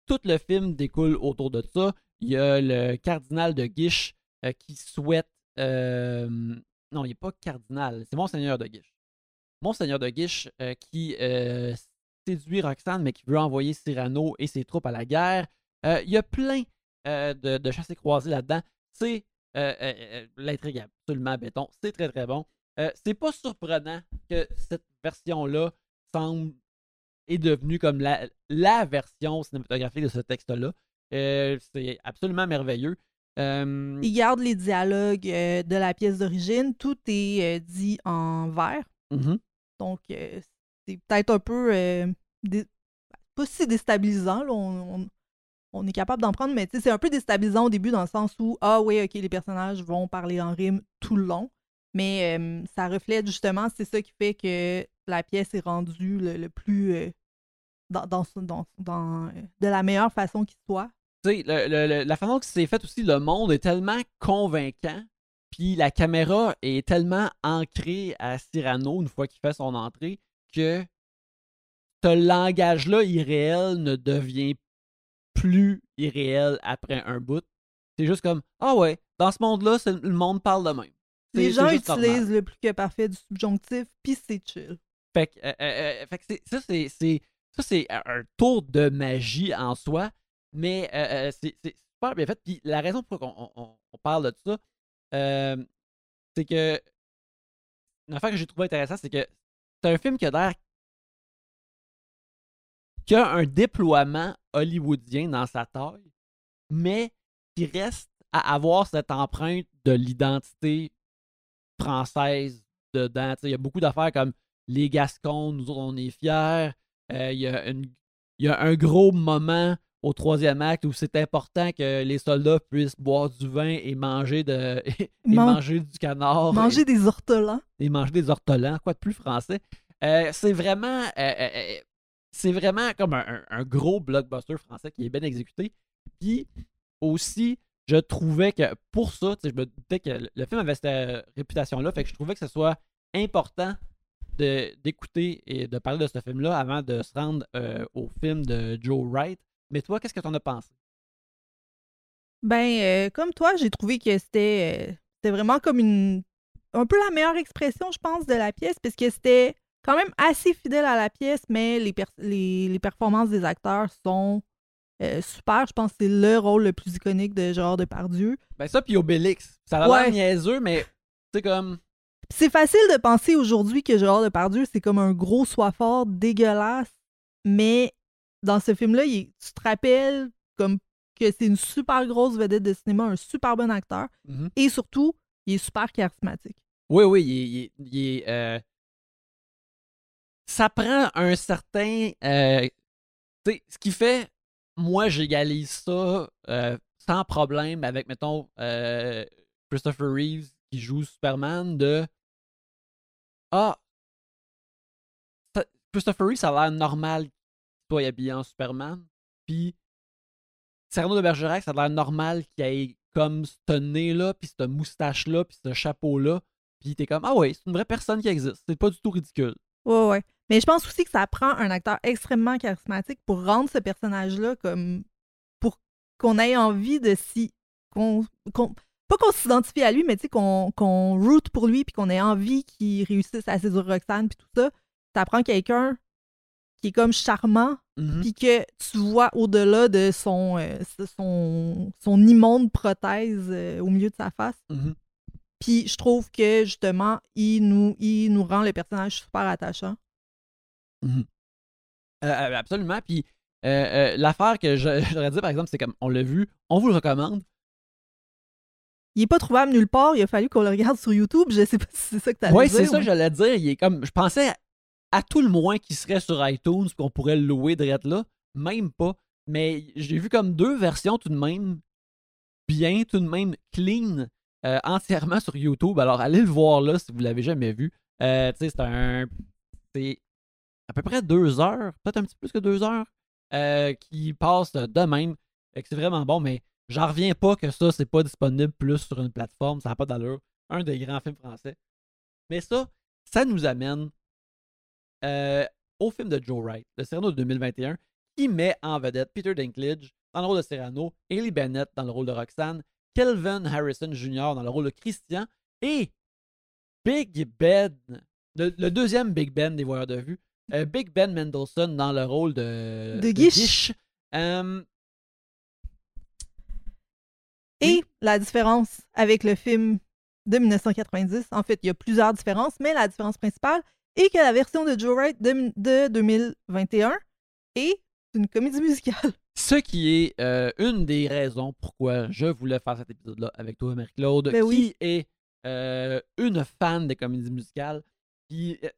Tout le film découle autour de ça. Il y a le cardinal de Guiche qui souhaite. Non, il n'est pas cardinal, c'est Monseigneur de Guiche. Monseigneur de Guiche euh, qui euh, séduit Roxane, mais qui veut envoyer Cyrano et ses troupes à la guerre. Euh, il y a plein de, de chassés croisés là-dedans. C'est l'intrigue absolument béton. C'est très très bon. C'est pas surprenant que cette version-là semble est devenue comme la, version cinématographique de ce texte-là. C'est absolument merveilleux. Euh, Il garde les dialogues euh, de la pièce d'origine. Tout est euh, dit en vers. mhm. Donc, euh, c'est peut-être un peu. dé- pas si déstabilisant. là, on, on- on est capable d'en prendre, mais c'est un peu déstabilisant au début dans le sens où, ah oui, ok, les personnages vont parler en rime tout le long. Mais ça reflète justement, c'est ça qui fait que la pièce est rendue le, le plus. dans, dans, son- dans- dans, de la meilleure façon qui soit. Tu sais, la façon que c'est fait aussi, le monde est tellement convaincant, puis la caméra est tellement ancrée à Cyrano une fois qu'il fait son entrée, que ce langage-là irréel ne devient plus irréel après un bout. C'est juste comme, ah ouais, dans ce monde-là, le monde parle de même. Les gens normal. utilisent le plus que parfait du subjonctif, puis c'est chill. Fait que, euh, euh, euh, fait que ça, c'est, un tour de magie en soi, mais euh, euh, c'est, super bien fait. Puis la raison pour laquelle on, parle de ça, euh, c'est que une affaire que j'ai trouvé intéressante, c'est que c'est un film qui a l'air qui a un déploiement hollywoodien dans sa taille, mais qui reste à avoir cette empreinte de l'identité française dedans. Il y a beaucoup d'affaires comme les Gascons, nous autres, on est fiers. Euh, Il y, une- il y a un gros moment au troisième acte où c'est important que les soldats puissent boire du vin et manger, de, [laughs] et Man- manger du canard. Manger des ortolans. et manger des ortolans, quoi de plus français? Euh, c'est vraiment, euh, euh, c'est vraiment comme un, gros blockbuster français qui est bien exécuté. Puis aussi, je trouvais que pour ça, je me doutais que le- film avait cette réputation-là, fait que je trouvais que ce soit important d'écouter et de parler de ce film-là avant de se rendre au film de Joe Wright. Mais toi, qu'est-ce que t'en as pensé? Ben, euh, comme toi, j'ai trouvé que c'était euh, c'était vraiment comme une. un peu la meilleure expression, je pense, de la pièce, parce que c'était quand même assez fidèle à la pièce, mais les, per- les, les performances des acteurs sont euh, super. Je pense que c'est le rôle le plus iconique de Gérard Depardieu. Ben ça, puis Obélix. Ça a l'air Ouais. niaiseux, mais c'est comme... C'est facile de penser aujourd'hui que Gérard Depardieu, c'est comme un gros soifard dégueulasse, mais dans ce film-là, tu te rappelles comme que c'est une super grosse vedette de cinéma, un super bon acteur, Mhm. et surtout, il est super charismatique. Oui, oui, il est. il il euh, Ça prend un certain. euh, tu sais, ce qui fait, moi, j'égalise ça euh, sans problème avec, mettons, euh, Christopher Reeves qui joue Superman de. Ah! Christopher Reeves, ça a l'air normal soit habillé en Superman. Puis. Cyrano de Bergerac, ça a l'air normal qu'il ait comme ce nez-là, puis cette moustache-là, puis ce chapeau-là. Puis t'es comme, ah ouais, c'est une vraie personne qui existe. C'est pas du tout ridicule. Ouais, ouais. Mais je pense aussi que ça prend un acteur extrêmement charismatique pour rendre ce personnage-là comme. pour qu'on ait envie de s'y. qu'on. qu'on- pas qu'on s'identifie à lui, mais tu sais, qu'on qu'on root pour lui puis qu'on ait envie qu'il réussisse à séduire Roxane puis tout ça. Ça prend quelqu'un qui est comme charmant Mhm. puis que tu vois au-delà de son, euh, son, son immonde prothèse euh, au milieu de sa face. Mhm. Puis je trouve que justement, il nous, il nous rend le personnage super attachant. Euh, euh, absolument. Puis l'affaire que je- [laughs] j'aurais dit, par exemple, c'est comme, on l'a vu, on vous le recommande. il est pas trouvable nulle part. Il a fallu qu'on le regarde sur YouTube. Je sais pas si c'est ça que tu as Oui, c'est ça, j'allais dire. Il est comme, je pensais à tout le moins qu'il serait sur iTunes, qu'on pourrait le louer direct là. Même pas. Mais j'ai vu comme deux versions tout de même bien, tout de même clean, euh, entièrement sur YouTube. Alors allez le voir là si vous l'avez jamais vu. Euh, c'est un. C'est à peu près deux heures, peut-être un petit peu plus que deux heures, euh, qui passe de même. C'est vraiment bon, mais j'en reviens pas que ça, c'est pas disponible plus sur une plateforme. Ça n'a pas d'allure. Un des grands films français. Mais ça, ça nous amène au film de Joe Wright, le Cyrano de 2021, qui met en vedette Peter Dinklage dans le rôle de Cyrano, Haley Bennett dans le rôle de Roxanne, Kelvin Harrison Jr. dans le rôle de Christian et Big Ben, le, deuxième Big Ben des voyeurs de vue, euh, Big Ben Mendelssohn dans le rôle de, de Guiche. Euh, et la différence avec le film de 1990, en fait, il y a plusieurs différences, mais la différence principale est que la version de Joe Wright de, de 2021 est une comédie musicale. [laughs] Ce qui est euh, une des raisons pourquoi je voulais faire cet épisode-là avec toi, Marie-Claude, ben qui est euh, une fan des comédies musicales. Puis, euh,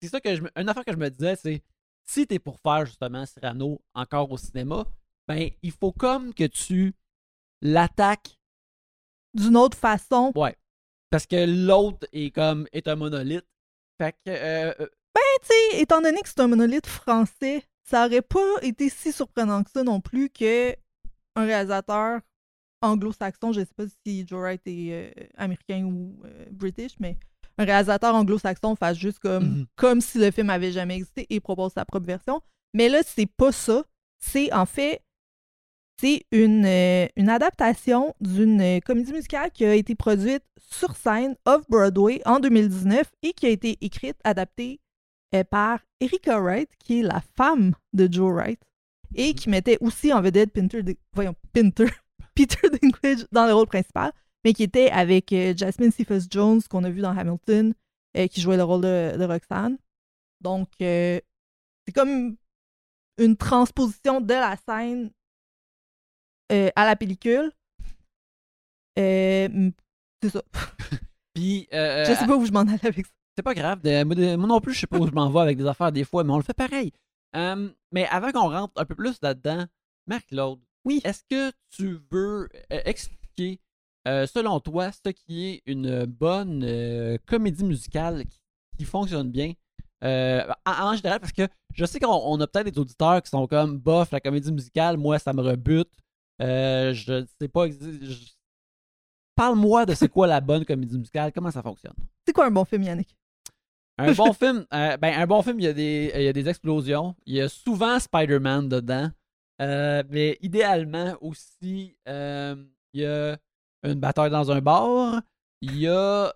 c'est ça que je une affaire que je me disais, c'est si t'es pour faire justement Cyrano encore au cinéma, ben il faut comme que tu l'attaques d'une autre façon. Ouais. Parce que l'autre est comme est un monolithe. Fait que ben tu sais, étant donné que c'est un monolithe français, ça aurait pas été si surprenant que ça non plus que un réalisateur anglo-saxon, je sais pas si Joe Wright est euh, américain ou euh, british, mais un réalisateur anglo-saxon fasse juste comme, mm-hmm. comme si le film avait jamais existé et propose sa propre version. Mais là, c'est pas ça. C'est en fait, c'est une, euh, une adaptation d'une comédie musicale qui a été produite sur scène off-Broadway en 2019 et qui a été écrite, adaptée par Erika Wright, qui est la femme de Joe Wright, et qui mettait aussi en vedette Pinter, voyons, Pinter, [laughs] Peter Dinklage dans le rôle principal, mais qui était avec euh, Jasmine Cephas Jones, qu'on a vu dans Hamilton, euh, qui jouait le rôle de, Roxanne. Donc, euh, c'est comme une transposition de la scène à la pellicule. c'est ça. [laughs] Puis, je sais pas où je m'en allais avec ça. C'est pas grave. moi, non plus, je sais pas où je m'en vais avec des affaires des fois, mais on le fait pareil. mais avant qu'on rentre un peu plus là-dedans, Marc-Claude, oui. est-ce que tu veux euh, expliquer, euh, selon toi, ce qui est une bonne euh, comédie musicale qui, fonctionne bien? En, général? Parce que je sais qu'on a peut-être des auditeurs qui sont comme bof, la comédie musicale, moi, ça me rebute. Je sais pas. Parle-moi de c'est quoi la bonne comédie musicale, comment ça fonctionne? C'est quoi un bon film, Yannick? Un bon [laughs] film, euh, ben, un bon film, il y, a des, il y a des explosions. Il y a souvent Spider-Man dedans. Euh, mais idéalement aussi, euh, il y a une bataille dans un bar. Il y a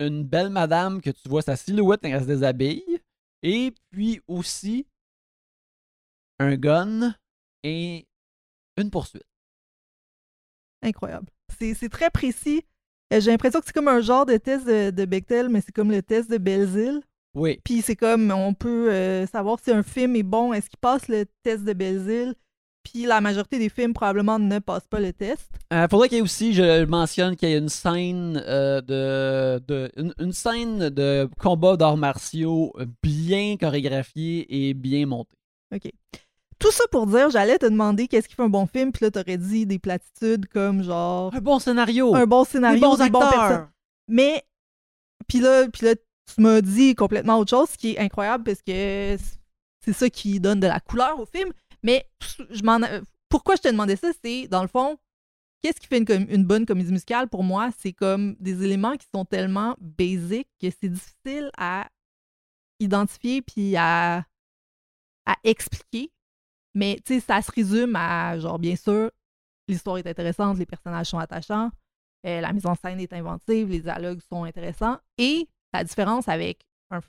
une belle madame que tu vois sa silhouette quand elle se déshabille. Et puis aussi un gun et une poursuite. Incroyable. C'est très précis. Euh, j'ai l'impression que c'est comme un genre de test de, Bechtel, mais c'est comme le test de Belzile. Oui. Puis c'est comme, on peut euh, savoir si un film est bon, est-ce qu'il passe le test de Belzile. Puis la majorité des films probablement ne passent pas le test. Il euh, faudrait qu'il y ait aussi, je mentionne qu'il y ait une scène de, de une, scène de combat d'arts martiaux bien chorégraphiée et bien montée. OK. Tout ça pour dire, j'allais te demander qu'est-ce qui fait un bon film, puis là, t'aurais dit des platitudes comme genre. Un bon scénario. Un bon scénario. Des bons acteurs. Mais, puis là, puis là, tu m'as dit complètement autre chose, ce qui est incroyable parce que c'est ça qui donne de la couleur au film. Mais je m'en, pourquoi je te demandais ça, c'est dans le fond, qu'est-ce qui fait une, une, bonne comédie musicale pour moi? C'est comme des éléments qui sont tellement basiques que c'est difficile à identifier puis à, à expliquer. Mais tu sais, ça se résume à, genre, bien sûr, l'histoire est intéressante, les personnages sont attachants, euh, la mise en scène est inventive, les dialogues sont intéressants. Et la différence avec un,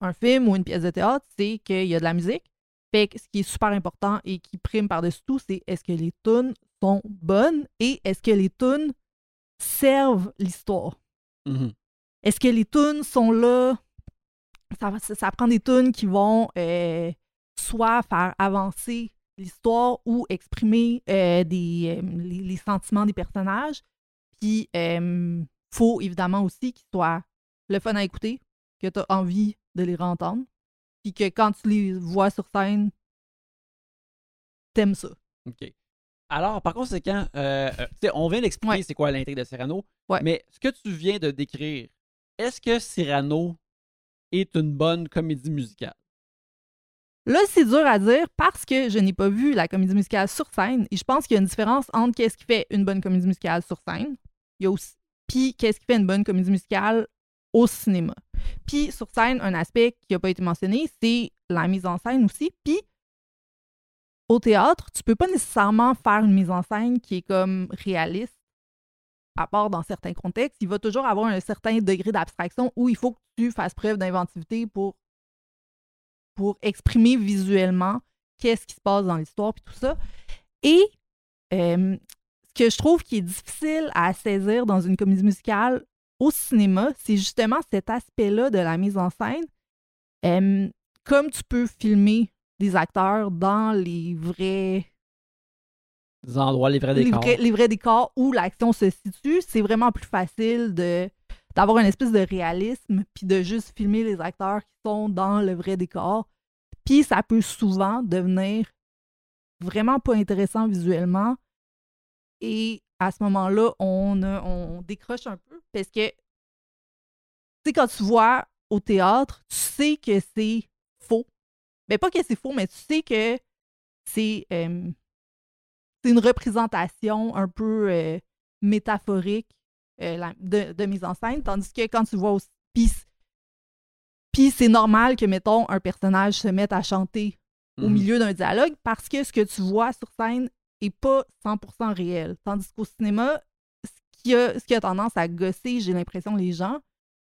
un film ou une pièce de théâtre, c'est qu'il y a de la musique. Fait que ce qui est super important et qui prime par-dessus tout, c'est est-ce que les tunes sont bonnes et est-ce que les tunes servent l'histoire? Mm-hmm. Est-ce que les tunes sont là? Ça, ça, prend des tunes qui vont euh, soit faire avancer l'histoire ou exprimer euh, des, euh, les, les sentiments des personnages. Puis, il faut évidemment aussi qu'ils soient le fun à écouter, que tu as envie de les entendre. Puis que quand tu les vois sur scène, t'aimes ça. OK. Alors, par conséquent, euh, euh, on vient d'expliquer Ouais. c'est quoi l'intrigue de Cyrano. Ouais. Mais ce que tu viens de décrire, est-ce que Cyrano est une bonne comédie musicale? Là, c'est dur à dire parce que je n'ai pas vu la comédie musicale sur scène et je pense qu'il y a une différence entre qu'est-ce qui fait une bonne comédie musicale sur scène, il y a aussi puis qu'est-ce qui fait une bonne comédie musicale au cinéma. Puis sur scène, un aspect qui n'a pas été mentionné, c'est la mise en scène aussi. Puis au théâtre, tu peux pas nécessairement faire une mise en scène qui est comme réaliste, à part dans certains contextes. Il va toujours avoir un certain degré d'abstraction où il faut que tu fasses preuve d'inventivité pour pour exprimer visuellement qu'est-ce qui se passe dans l'histoire puis tout ça. Et euh, ce que je trouve qui est difficile à saisir dans une comédie musicale au cinéma, c'est justement cet aspect-là de la mise en scène. Euh, comme tu peux filmer des acteurs dans les vrais, endroits, les vrais les décors. vrais, les vrais décors où l'action se situe, c'est vraiment plus facile de d'avoir une espèce de réalisme puis de juste filmer les acteurs qui sont dans le vrai décor. Puis ça peut souvent devenir vraiment pas intéressant visuellement. Et à ce moment-là, on, décroche un peu parce que, tu sais, quand tu vois au théâtre, tu sais que c'est faux. Mais pas que c'est faux, mais tu sais que c'est euh, une représentation un peu euh, métaphorique la- de, de mise en scène, tandis que quand tu vois aussi. Puis, c'est normal que, mettons, un personnage se mette à chanter au Mhm. milieu d'un dialogue parce que ce que tu vois sur scène est pas 100% réel. Tandis qu'au cinéma, ce qui, a, ce qui a tendance à gosser, j'ai l'impression, les gens,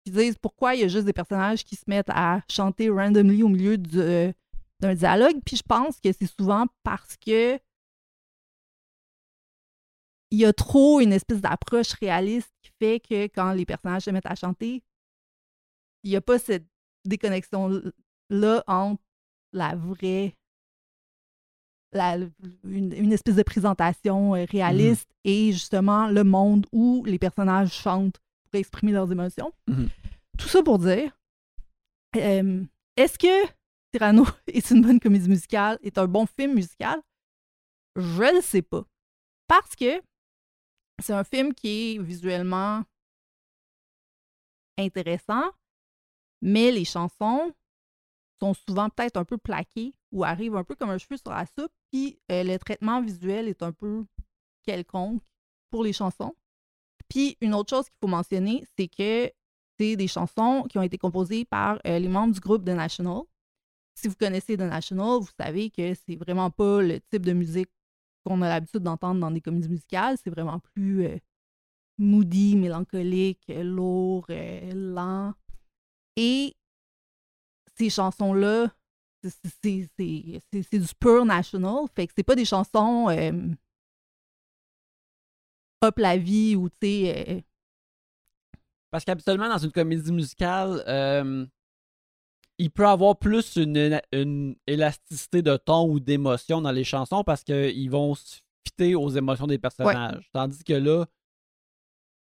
qui disent pourquoi il y a juste des personnages qui se mettent à chanter randomly au milieu du- d'un dialogue. Puis je pense que c'est souvent parce que il y a trop une espèce d'approche réaliste qui fait que quand les personnages se mettent à chanter, il n'y a pas cette déconnexion-là entre la vraie. la- une, une espèce de présentation euh, réaliste et justement le monde où les personnages chantent pour exprimer leurs émotions. Mhm. Tout ça pour dire, euh, est-ce que Cyrano [laughs] est une bonne comédie musicale, est un bon film musical? Je ne sais pas. Parce que c'est un film qui est visuellement intéressant, mais les chansons sont souvent peut-être un peu plaquées ou arrivent un peu comme un cheveu sur la soupe, puis euh, le traitement visuel est un peu quelconque pour les chansons. Puis une autre chose qu'il faut mentionner, c'est que c'est des chansons qui ont été composées par euh, les membres du groupe The National. Si vous connaissez The National, vous savez que c'est vraiment pas le type de musique qu'on a l'habitude d'entendre dans des comédies musicales. C'est vraiment plus euh, moody, mélancolique, euh, lourd, euh, lent. Et ces chansons-là, c'est- du pur national. Fait que c'est pas des chansons euh, hop la vie ou tu sais. Parce qu'habituellement, dans une comédie musicale, il peut avoir plus une, une élasticité de ton ou d'émotion dans les chansons parce qu'ils vont se fitter aux émotions des personnages. Tandis que là,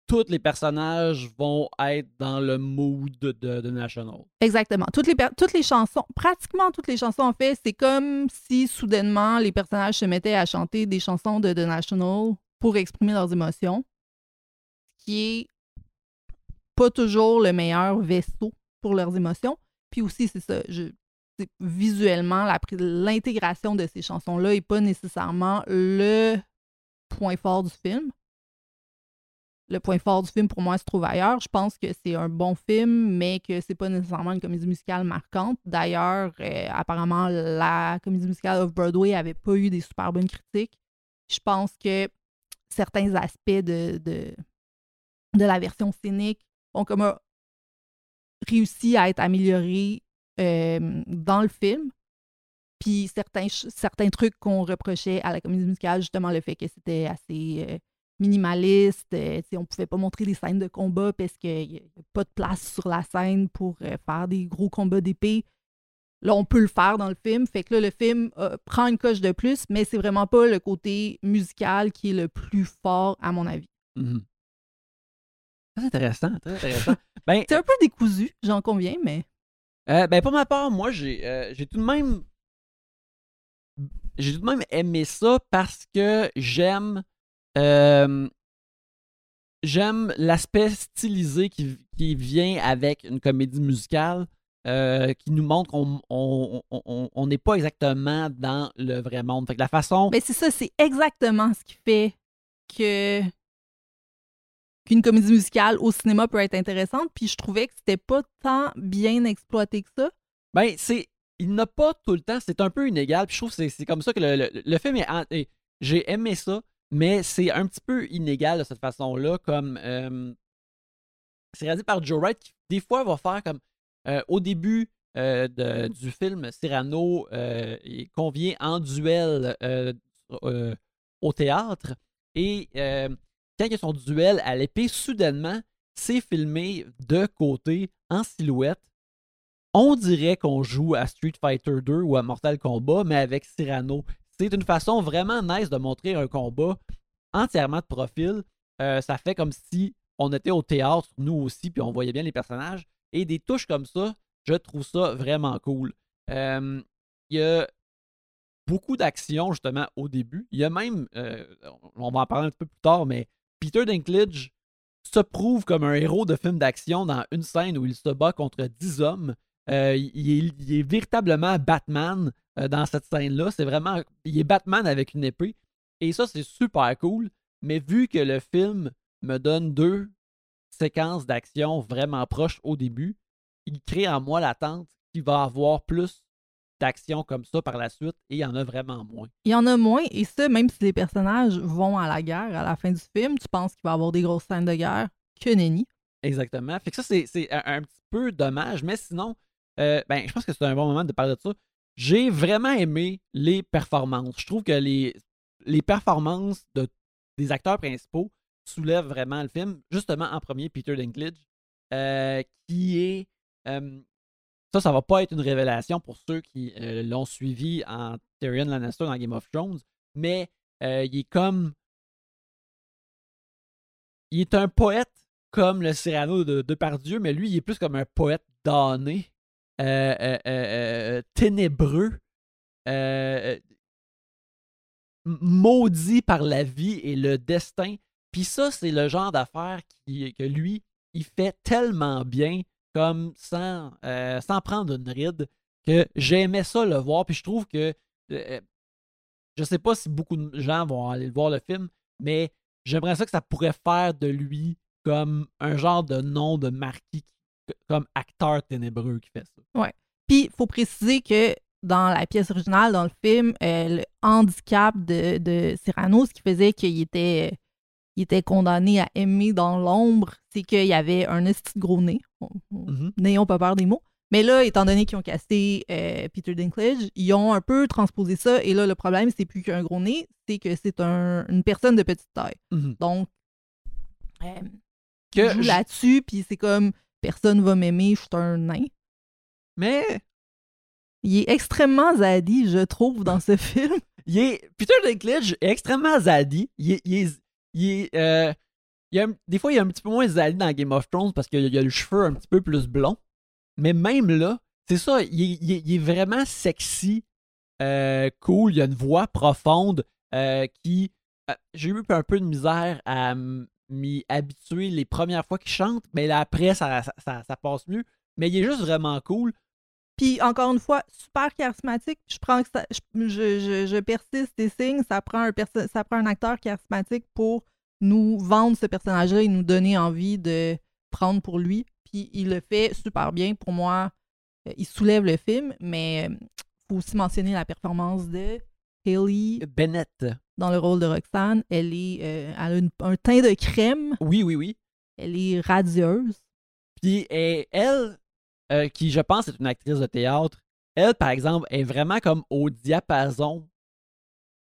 tous les personnages vont être dans le mood de, de National. Exactement. Toutes les, toutes les chansons, pratiquement toutes les chansons, en fait, c'est comme si soudainement les personnages se mettaient à chanter des chansons de The National pour exprimer leurs émotions, ce qui est pas toujours le meilleur vaisseau pour leurs émotions. Puis aussi, c'est ça, je, visuellement, l'intégration de ces chansons-là n'est pas nécessairement le point fort du film. Le point fort du film, pour moi, se trouve ailleurs. Je pense que c'est un bon film, mais que c'est pas nécessairement une comédie musicale marquante. D'ailleurs, euh, apparemment, la comédie musicale of Broadway avait pas eu des super bonnes critiques. Je pense que certains aspects de, de, de la version scénique ont comme un- réussi à être améliorés euh, dans le film. Puis certains, certains trucs qu'on reprochait à la comédie musicale, justement le fait que c'était assez euh, minimaliste, euh, on pouvait pas montrer des scènes de combat parce qu'il n'y a pas de place sur la scène pour euh, faire des gros combats d'épée. là, on peut le faire dans le film. Fait que là, le film prend une coche de plus, mais c'est vraiment pas le côté musical qui est le plus fort, à mon avis. Mhm. Très intéressant, très intéressant. [laughs] ben, C'est un peu décousu, j'en conviens, mais. Euh, ben, pour ma part, moi, j'ai euh, j'ai tout de même. J'ai tout de même aimé ça parce que j'aime. euh, j'aime l'aspect stylisé qui, qui vient avec une comédie musicale. euh, qui nous montre qu'on on- on- on- on n'est pas exactement dans le vrai monde. Fait que la façon. Mais c'est ça, c'est exactement ce qui fait que qu'une comédie musicale au cinéma peut être intéressante. Puis je trouvais que c'était pas tant bien exploité que ça. Ben, c'est. Il n'a pas tout le temps, c'est un peu inégal. Puis je trouve que c'est- comme ça que le, le- le film est. J'ai aimé ça, mais c'est un petit peu inégal de cette façon-là. Comme. euh, c'est réalisé par Joe Wright qui, des fois, va faire comme. euh, au début euh, de- du film, Cyrano euh, il convient en duel au théâtre. Et quand il a son duel à l'épée, soudainement, c'est filmé de côté, en silhouette. On dirait qu'on joue à Street Fighter 2 ou à Mortal Kombat, mais avec Cyrano. C'est une façon vraiment nice de montrer un combat entièrement de profil. Euh, ça fait comme si on était au théâtre, nous aussi, puis on voyait bien les personnages. Et des touches comme ça, je trouve ça vraiment cool. Euh, Il y a beaucoup d'action, justement, au début. Il y a même, euh, on va en parler un petit peu plus tard, mais Peter Dinklage se prouve comme un héros de film d'action dans une scène où il se bat contre 10 hommes. Euh, il, est, véritablement Batman euh, dans cette scène-là. C'est vraiment. Il est Batman avec une épée. Et ça, c'est super cool. Mais vu que le film me donne deux séquences d'action vraiment proches au début, il crée en moi l'attente qu'il va avoir plus d'action comme ça par la suite et il y en a vraiment moins. Il y en a moins, et ça, même si les personnages vont à la guerre à la fin du film, tu penses qu'il va y avoir des grosses scènes de guerre, que nenni. Exactement. Fait que ça, c'est, c'est un, un petit peu dommage, mais sinon, euh, ben, je pense que c'est un bon moment de parler de ça. J'ai vraiment aimé les performances. Je trouve que les, les performances de, des acteurs principaux soulèvent vraiment le film. Justement, en premier, Peter Dinklage, euh, qui est. euh, ça, ça va pas être une révélation pour ceux qui euh, l'ont suivi en Tyrion Lannister dans Game of Thrones, mais euh, il est comme. Il est un poète comme le Cyrano de Depardieu, mais lui, il est plus comme un poète damné, euh, ténébreux, maudit par la vie et le destin. Puis ça, c'est le genre d'affaire qui, que lui, il fait tellement bien, comme sans, euh, sans prendre une ride, que j'aimais ça le voir. Puis je trouve que, euh, je sais pas si beaucoup de gens vont aller voir le film, mais j'aimerais ça que ça pourrait faire de lui comme un genre de nom de marquis, qui- comme acteur ténébreux qui fait ça. Puis, il faut préciser que dans la pièce originale, dans le film, euh, le handicap de, de Cyrano, ce qui faisait qu'il était, il était condamné à aimer dans l'ombre, c'est qu'il y avait un esti de gros nez. On- on- Mhm. N'ayons pas peur des mots. Mais là, étant donné qu'ils ont casté euh, Peter Dinklage, ils ont un peu transposé ça. Et là, le problème, c'est plus qu'un gros nez, c'est que c'est un- une personne de petite taille. Mhm. Donc, euh, Que il joue je- là-dessus, puis c'est comme personne va m'aimer, je suis un nain. Mais Il est extrêmement zaddy, je trouve, dans ce [laughs] film. il est, Peter Dinklage est extrêmement. Il est, il est- il euh, a des fois, il est un petit peu moins zaddy dans Game of Thrones parce qu'il a le cheveu un petit peu plus blond. Mais même là, c'est ça, il est, vraiment sexy, euh, cool. Il a une voix profonde euh, qui. J'ai eu un peu de misère à m'y habituer les premières fois qu'il chante, mais là, après, ça- ça passe mieux. Mais il est juste vraiment cool. Puis, encore une fois, super charismatique. Je prends que ça, je, je, je- persiste et signe. Ça prend, un ça prend un acteur charismatique pour nous vendre ce personnage-là et nous donner envie de prendre pour lui. Puis, il le fait super bien. Pour moi, euh, il soulève le film, mais il faut aussi mentionner la performance de Haley Bennett. dans le rôle de Roxane. Elle, est, euh, elle a une- un teint de crème. Oui, oui, oui. Elle est radieuse. Puis elle, euh, qui je pense est une actrice de théâtre, elle, par exemple, est vraiment comme au diapason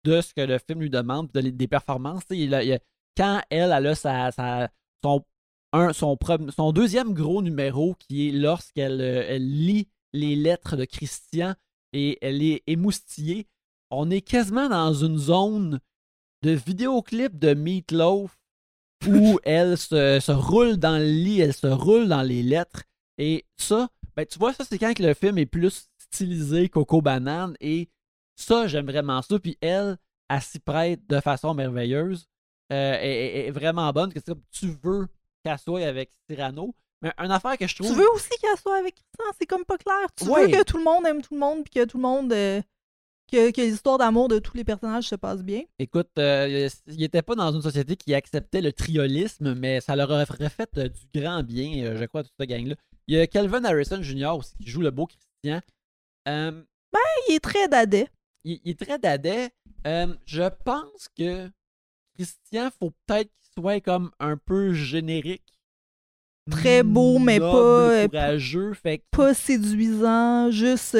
de ce que le film lui demande, de, des performances. Tu sais, il a- il a- quand elle, elle a sa, sa- son, un, son, deuxième gros numéro, qui est lorsqu'elle euh, elle lit les lettres de Christian et elle est émoustillée. On est quasiment dans une zone de vidéoclip de Meatloaf où [laughs] elle se, se roule dans le lit, elle se roule dans les lettres. Et ça, ben, tu vois, ça, c'est quand le film est plus stylisé Coco Banane. Et ça, j'aime vraiment ça. Puis elle, elle s'y prête de façon merveilleuse. Euh, est, est vraiment bonne. Que tu veux qu'elle soit avec Cyrano. Mais une affaire que je trouve. Tu veux aussi qu'elle soit avec Christian, c'est comme pas clair. Tu Ouais. veux que tout le monde aime tout le monde, puis que tout le monde. euh, que, que l'histoire d'amour de tous les personnages se passe bien. Écoute, euh, il n'était pas dans une société qui acceptait le triolisme, mais ça leur aurait fait euh, du grand bien, euh, je crois, toute cette gang-là. Il y a Calvin Harrison Jr. aussi qui joue le beau Christian. Euh, Il est très dadais. il, il est très dadais. Euh, je pense que Christian, faut peut-être qu'il soit comme un peu générique. Très beau, mais Noble, pas, euh, courageux. Fait que- Pas séduisant, juste.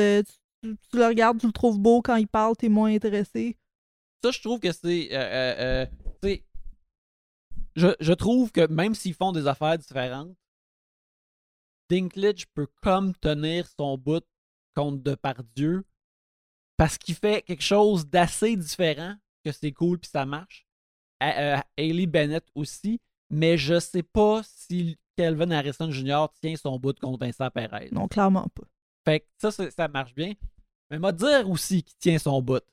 tu, tu le regardes, tu le trouves beau quand il parle, t'es moins intéressé. ça, je trouve que c'est. euh, je trouve que même s'ils font des affaires différentes, Dinklage peut comme tenir son bout contre Depardieu parce qu'il fait quelque chose d'assez différent, que c'est cool puis ça marche. Euh, euh, Hailey Bennett aussi, mais je sais pas si Kelvin Harrison Jr. tient son bout contre Vincent Perez. Non, clairement pas. Fait que ça, ça, marche bien. Mais m'a dire aussi qu'il tient son bout.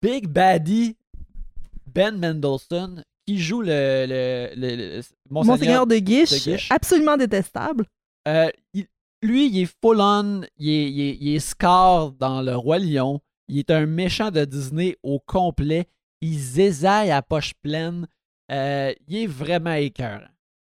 Big Baddy Ben Mendelsohn, qui joue le, le, le- le- Monseigneur de Guiche, de Guiche. absolument détestable. Euh, il- lui, il est full on, il est, il est- il est Scar dans Le Roi Lion. Il est un méchant de Disney au complet. Il zézaille à poche pleine. Euh, il est vraiment écœurant.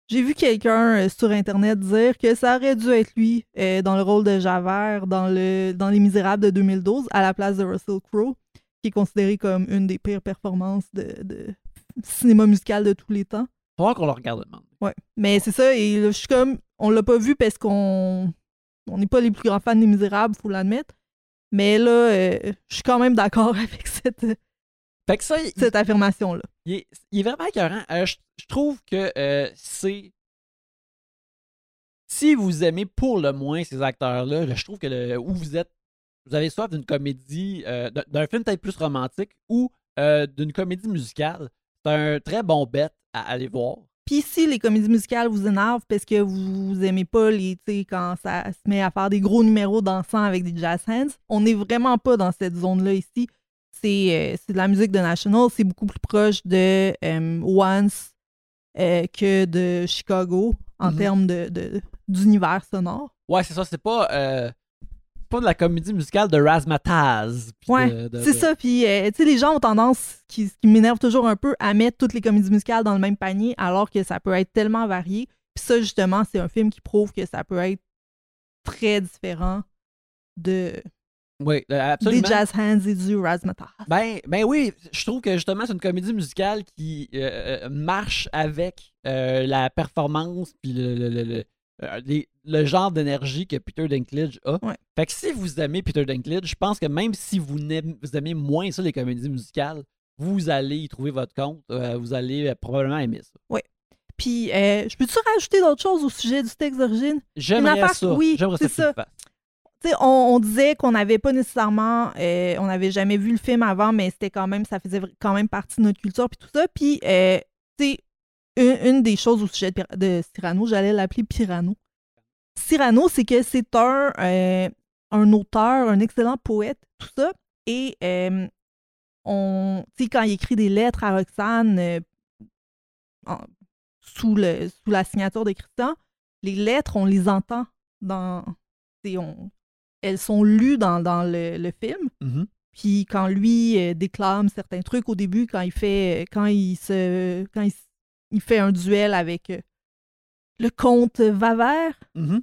J'ai vu quelqu'un euh, sur Internet dire que ça aurait dû être lui euh, dans le rôle de Javert dans, le, dans Les Misérables de 2012 à la place de Russell Crowe, qui est considéré comme une des pires performances de, de cinéma musical de tous les temps. Faut voir qu'on le regarde demain. Ouais. Mais c'est ça, et là, je suis comme. On l'a pas vu parce qu'on. On n'est pas les plus grands fans des Misérables, faut l'admettre. Mais là, euh, je suis quand même d'accord [laughs] avec cette, Fait que ça, cette affirmation-là. Il est, il est vraiment écœurant. Euh, je, je trouve que euh, c'est. Si vous aimez pour le moins ces acteurs-là, je trouve que le, où vous êtes, vous avez soif d'une comédie, d'un- film peut-être plus romantique ou d'une comédie musicale, c'est un très bon bet à aller voir. Puis si les comédies musicales vous énervent parce que vous aimez pas les, tu sais, quand ça se met à faire des gros numéros dansants avec des jazz hands, on n'est vraiment pas dans cette zone-là ici. C'est euh, c'est de la musique de National, c'est beaucoup plus proche de euh, Once euh, que de Chicago en Mhm. termes de- de- d'univers sonore. Ouais, c'est ça, c'est pas, euh, pas de la comédie musicale de Razzmatazz. puis Ouais, de- C'est ça, puis euh, tu sais, les gens ont tendance, qui, ce qui m'énerve toujours un peu, à mettre toutes les comédies musicales dans le même panier, alors que ça peut être tellement varié. Puis ça, justement, c'est un film qui prouve que ça peut être très différent de, Oui, euh, absolument. des jazz hands et du razzmatazz. Ben, ben oui, je trouve que justement c'est une comédie musicale qui euh, marche avec euh, la performance puis le, le, le, le- euh, les- le genre d'énergie que Peter Dinklage a. Ouais. Fait que si vous aimez Peter Dinklage, je pense que même si vous, aimez moins ça, les comédies musicales, vous allez y trouver votre compte. euh, vous allez euh, probablement aimer ça. Puis, euh, je peux-tu rajouter d'autres choses au sujet du texte d'origine? J'aimerais affaire- ça. oui, J'aimerais c'est ça. ça. on, on disait qu'on n'avait pas nécessairement, on n'avait jamais vu le film avant, mais c'était quand même, ça faisait quand même partie de notre culture puis tout ça. Puis, euh, tu sais, une, une des choses au sujet de, de Cyrano, j'allais l'appeler Pirano. Cyrano, c'est que c'est un, euh, un auteur, un excellent poète, tout ça. Et euh, on, quand il écrit des lettres à Roxane euh, en- sous, le, sous la signature de Christian, les lettres, on les entend dans. on- elles sont lues dans, dans le, le film. Mhm. Puis quand lui euh, déclame certains trucs au début, quand il fait quand il se quand il, il fait un duel avec euh, le comte Vaver, Mhm.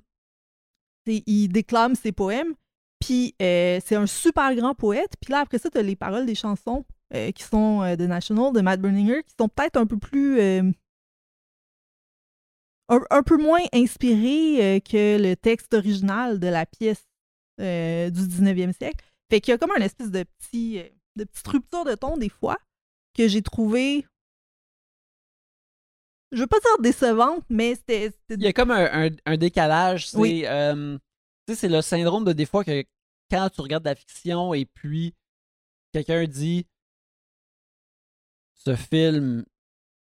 c'est- il déclame ses poèmes. Puis euh, c'est un super grand poète. Puis là, après ça, tu as les paroles des chansons euh, qui sont euh, de National, de Matt Berninger, qui sont peut-être un peu plus. un, un peu moins inspirées que le texte original de la pièce du 19e siècle. Fait qu'il y a comme un espèce de petit. de petite rupture de ton des fois que j'ai trouvé. Je veux pas dire décevante, mais c'était. Il y a comme un, un- un décalage. C'est Oui. euh, c'est le syndrome de des fois que quand tu regardes de la fiction et puis quelqu'un dit ce film.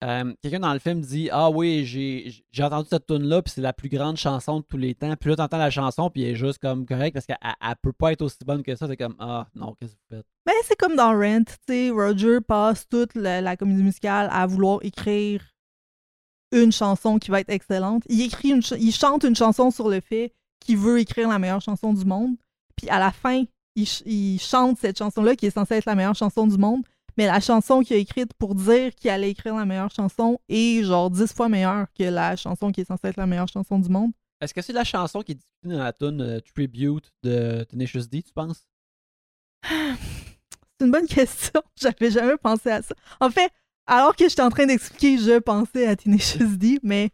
euh, quelqu'un dans le film dit Ah oui, j'ai j'ai entendu cette tune là puis c'est la plus grande chanson de tous les temps. Puis là, t'entends la chanson, puis elle est juste comme correcte parce qu'elle elle- elle peut pas être aussi bonne que ça. C'est comme Ah non, qu'est-ce que vous faites Ben, c'est comme dans Rent, tu sais, Roger passe toute la, la comédie musicale à vouloir écrire une chanson qui va être excellente. Il écrit une il chante une chanson sur le fait qu'il veut écrire la meilleure chanson du monde. Puis à la fin, il, ch- il chante cette chanson-là qui est censée être la meilleure chanson du monde. Mais la chanson qu'il a écrite pour dire qu'il allait écrire la meilleure chanson est genre dix fois meilleure que la chanson qui est censée être la meilleure chanson du monde. Est-ce que c'est la chanson qui est discutée dans la tune euh, Tribute de Tenacious D, tu penses? [sighs] C'est une bonne question. [laughs] J'avais jamais pensé à ça. En fait, alors que j'étais en train d'expliquer, je pensais à Tenacious D, mais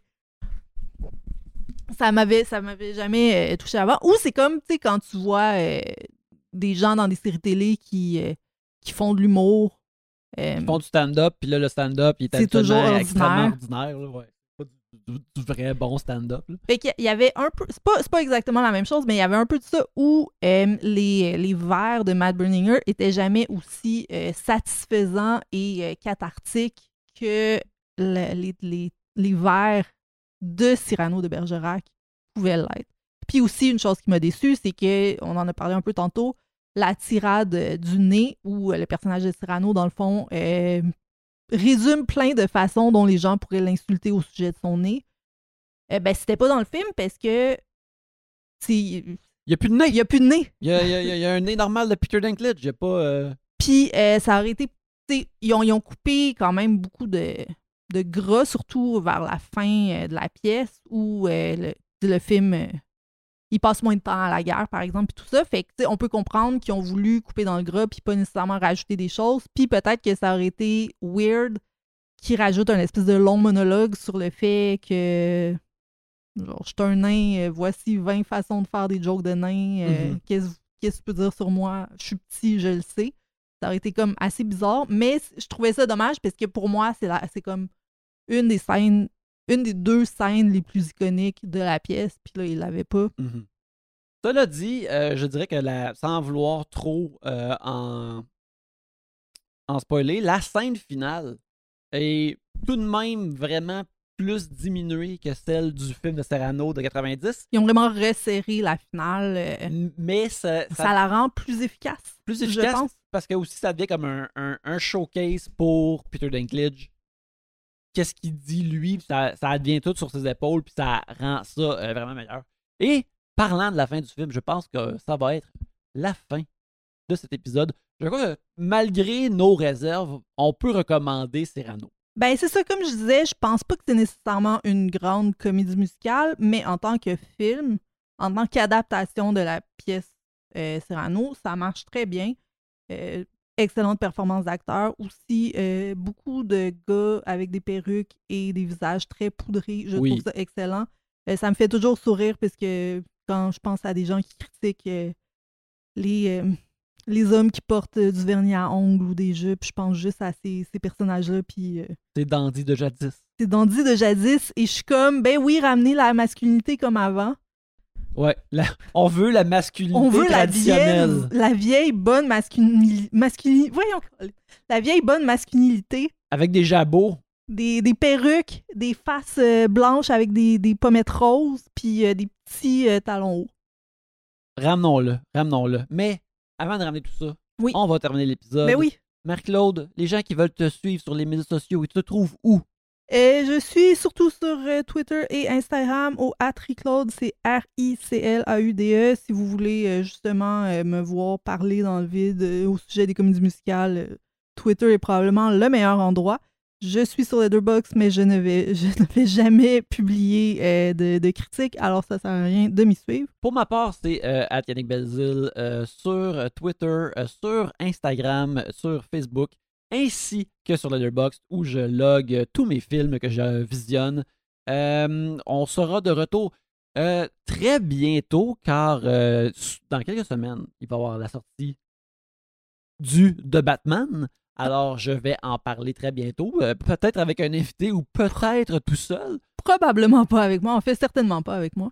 ça m'avait ça m'avait jamais euh, touché avant. Ou c'est comme, tu sais, quand tu vois euh, des gens dans des séries télé qui, euh, qui font de l'humour. Ils font du stand-up, puis là, le stand-up, il est C'est toujours habituellement extrêmement ordinaire. ordinaire. là, ouais. Du, vrai bon stand-up. Fait qu'il y avait un peu, c'est pas, pas exactement la même chose, mais il y avait un peu de ça où euh, les, les vers de Matt Berninger étaient jamais aussi euh, satisfaisants et euh, cathartiques que le- les, les, les vers de Cyrano de Bergerac pouvaient l'être. Puis aussi, une chose qui m'a déçue, c'est que, on en a parlé un peu tantôt, la tirade du nez, où le personnage de Cyrano, dans le fond, résume plein de façons dont les gens pourraient l'insulter au sujet de son nez. Euh, ben, c'était pas dans le film parce que il Il n'y a plus de nez. y a plus de nez. Il y a, il y a- il y a un nez normal de Peter Dinklage. Il pas. euh, Puis euh, ça aurait été. Ils ont, ils ont coupé quand même beaucoup de, de gras, surtout vers la fin euh, de la pièce où le, le film. Euh, il passe moins de temps à la guerre, par exemple, puis tout ça. Fait que, tu sais, on peut comprendre qu'ils ont voulu couper dans le gras, puis pas nécessairement rajouter des choses. Puis peut-être que ça aurait été weird qu'ils rajoutent un espèce de long monologue sur le fait que. Genre, je suis un nain, euh, voici 20 façons de faire des jokes de nains. euh, Mhm. Qu'est-ce qu'est-ce que tu peux dire sur moi? Je suis petit, je le sais. Ça aurait été comme assez bizarre, mais je trouvais ça dommage parce que pour moi, c'est la- c'est comme une des scènes, une des deux scènes les plus iconiques de la pièce, puis là, il l'avait pas. mhm. Cela dit, euh, je dirais que la, sans vouloir trop euh, en, en spoiler, la scène finale est tout de même vraiment plus diminuée que celle du film de Serrano de 90, Ils ont vraiment resserré la finale. euh, mais ça, ça- ça la rend plus efficace. plus je efficace pense. parce que aussi ça devient comme un, un- un showcase pour Peter Dinklage. Qu'est-ce qu'il dit lui, ça, ça devient tout sur ses épaules, puis ça rend ça euh, vraiment meilleur. Et parlant de la fin du film, je pense que ça va être la fin de cet épisode. Je crois que malgré nos réserves, on peut recommander Cyrano. Ben, c'est ça, comme je disais, je pense pas que c'est nécessairement une grande comédie musicale, mais en tant que film, en tant qu'adaptation de la pièce euh, Cyrano, ça marche très bien. Euh, excellente performance d'acteur. Aussi, euh, beaucoup de gars avec des perruques et des visages très poudrés. Je Oui. trouve ça excellent. Euh, ça me fait toujours sourire parce que quand je pense à des gens qui critiquent euh, les, les hommes qui portent du vernis à ongles ou des jupes, je pense juste à ces, ces personnages-là. Puis C'est Dandy de jadis. c'est Dandy de jadis. Et je suis comme, ben oui, ramener la masculinité comme avant. Ouais, la- on veut la masculinité On veut la traditionnelle. vieille, la vieille bonne masculinité. Masculini voyons, la vieille bonne masculinité. Avec des jabots. Des, des perruques, des faces euh, blanches avec des, des pommettes roses, puis euh, des petits euh, talons hauts. Ramenons-le, ramenons-le. Mais avant de ramener tout ça, Oui. on va terminer l'épisode. Ben oui. Marc-Claude, les gens qui veuled te suivre sur les médias sociaux, ils te trouvent où? Euh, je suis surtout sur euh, Twitter et Instagram au Atriclaude, c'est R-I-C-L-A-U-D-E. Si vous voulez euh, justement euh, me voir parler dans le vide au sujet des comédies musicales, Twitter est probablement le meilleur endroit. Je suis sur Letterboxd, mais je ne vais, [laughs] je ne vais jamais publier de, critiques, alors ça sert à rien de m'y suivre. Pour ma part, c'est euh, Yannick Belzil sur Twitter, sur Instagram, sur Facebook, ainsi que sur Letterboxd où je log euh, tous mes films que je visionne. Euh, on sera de retour euh, très bientôt car euh, dans quelques semaines, il va y avoir la sortie du de Batman. Alors, je vais en parler très bientôt, peut-être avec un invité ou peut-être tout seul. Probablement pas avec moi, en fait certainement pas avec moi.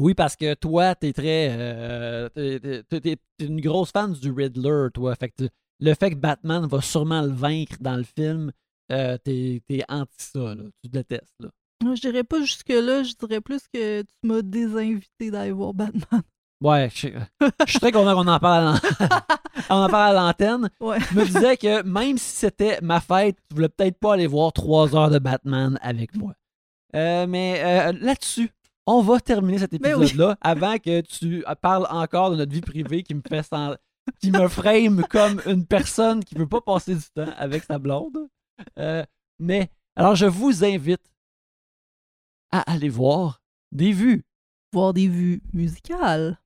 Oui, parce que toi, t'es très. euh, t'es- une grosse fan du Riddler, toi. Fait que le fait que Batman va sûrement le vaincre dans le film, euh, t'es anti ça, là. Tu détestes, là. Je dirais pas jusque-là, je dirais plus que tu m'as désinvité d'aller voir Batman. Ouais, je, je suis très content qu'on [laughs] en parle à l'antenne. Ouais. Je me disais que même si c'était ma fête, tu voulais peut-être pas aller voir trois heures de Batman avec moi. Euh, mais euh, là-dessus, on va terminer cet Ben oui. épisode-là avant que tu parles encore de notre vie privée qui me fait sen- qui me frame comme une personne qui veut pas passer du temps avec sa blonde. Euh, mais alors je vous invite à aller voir des vues. Voir des vues musicales.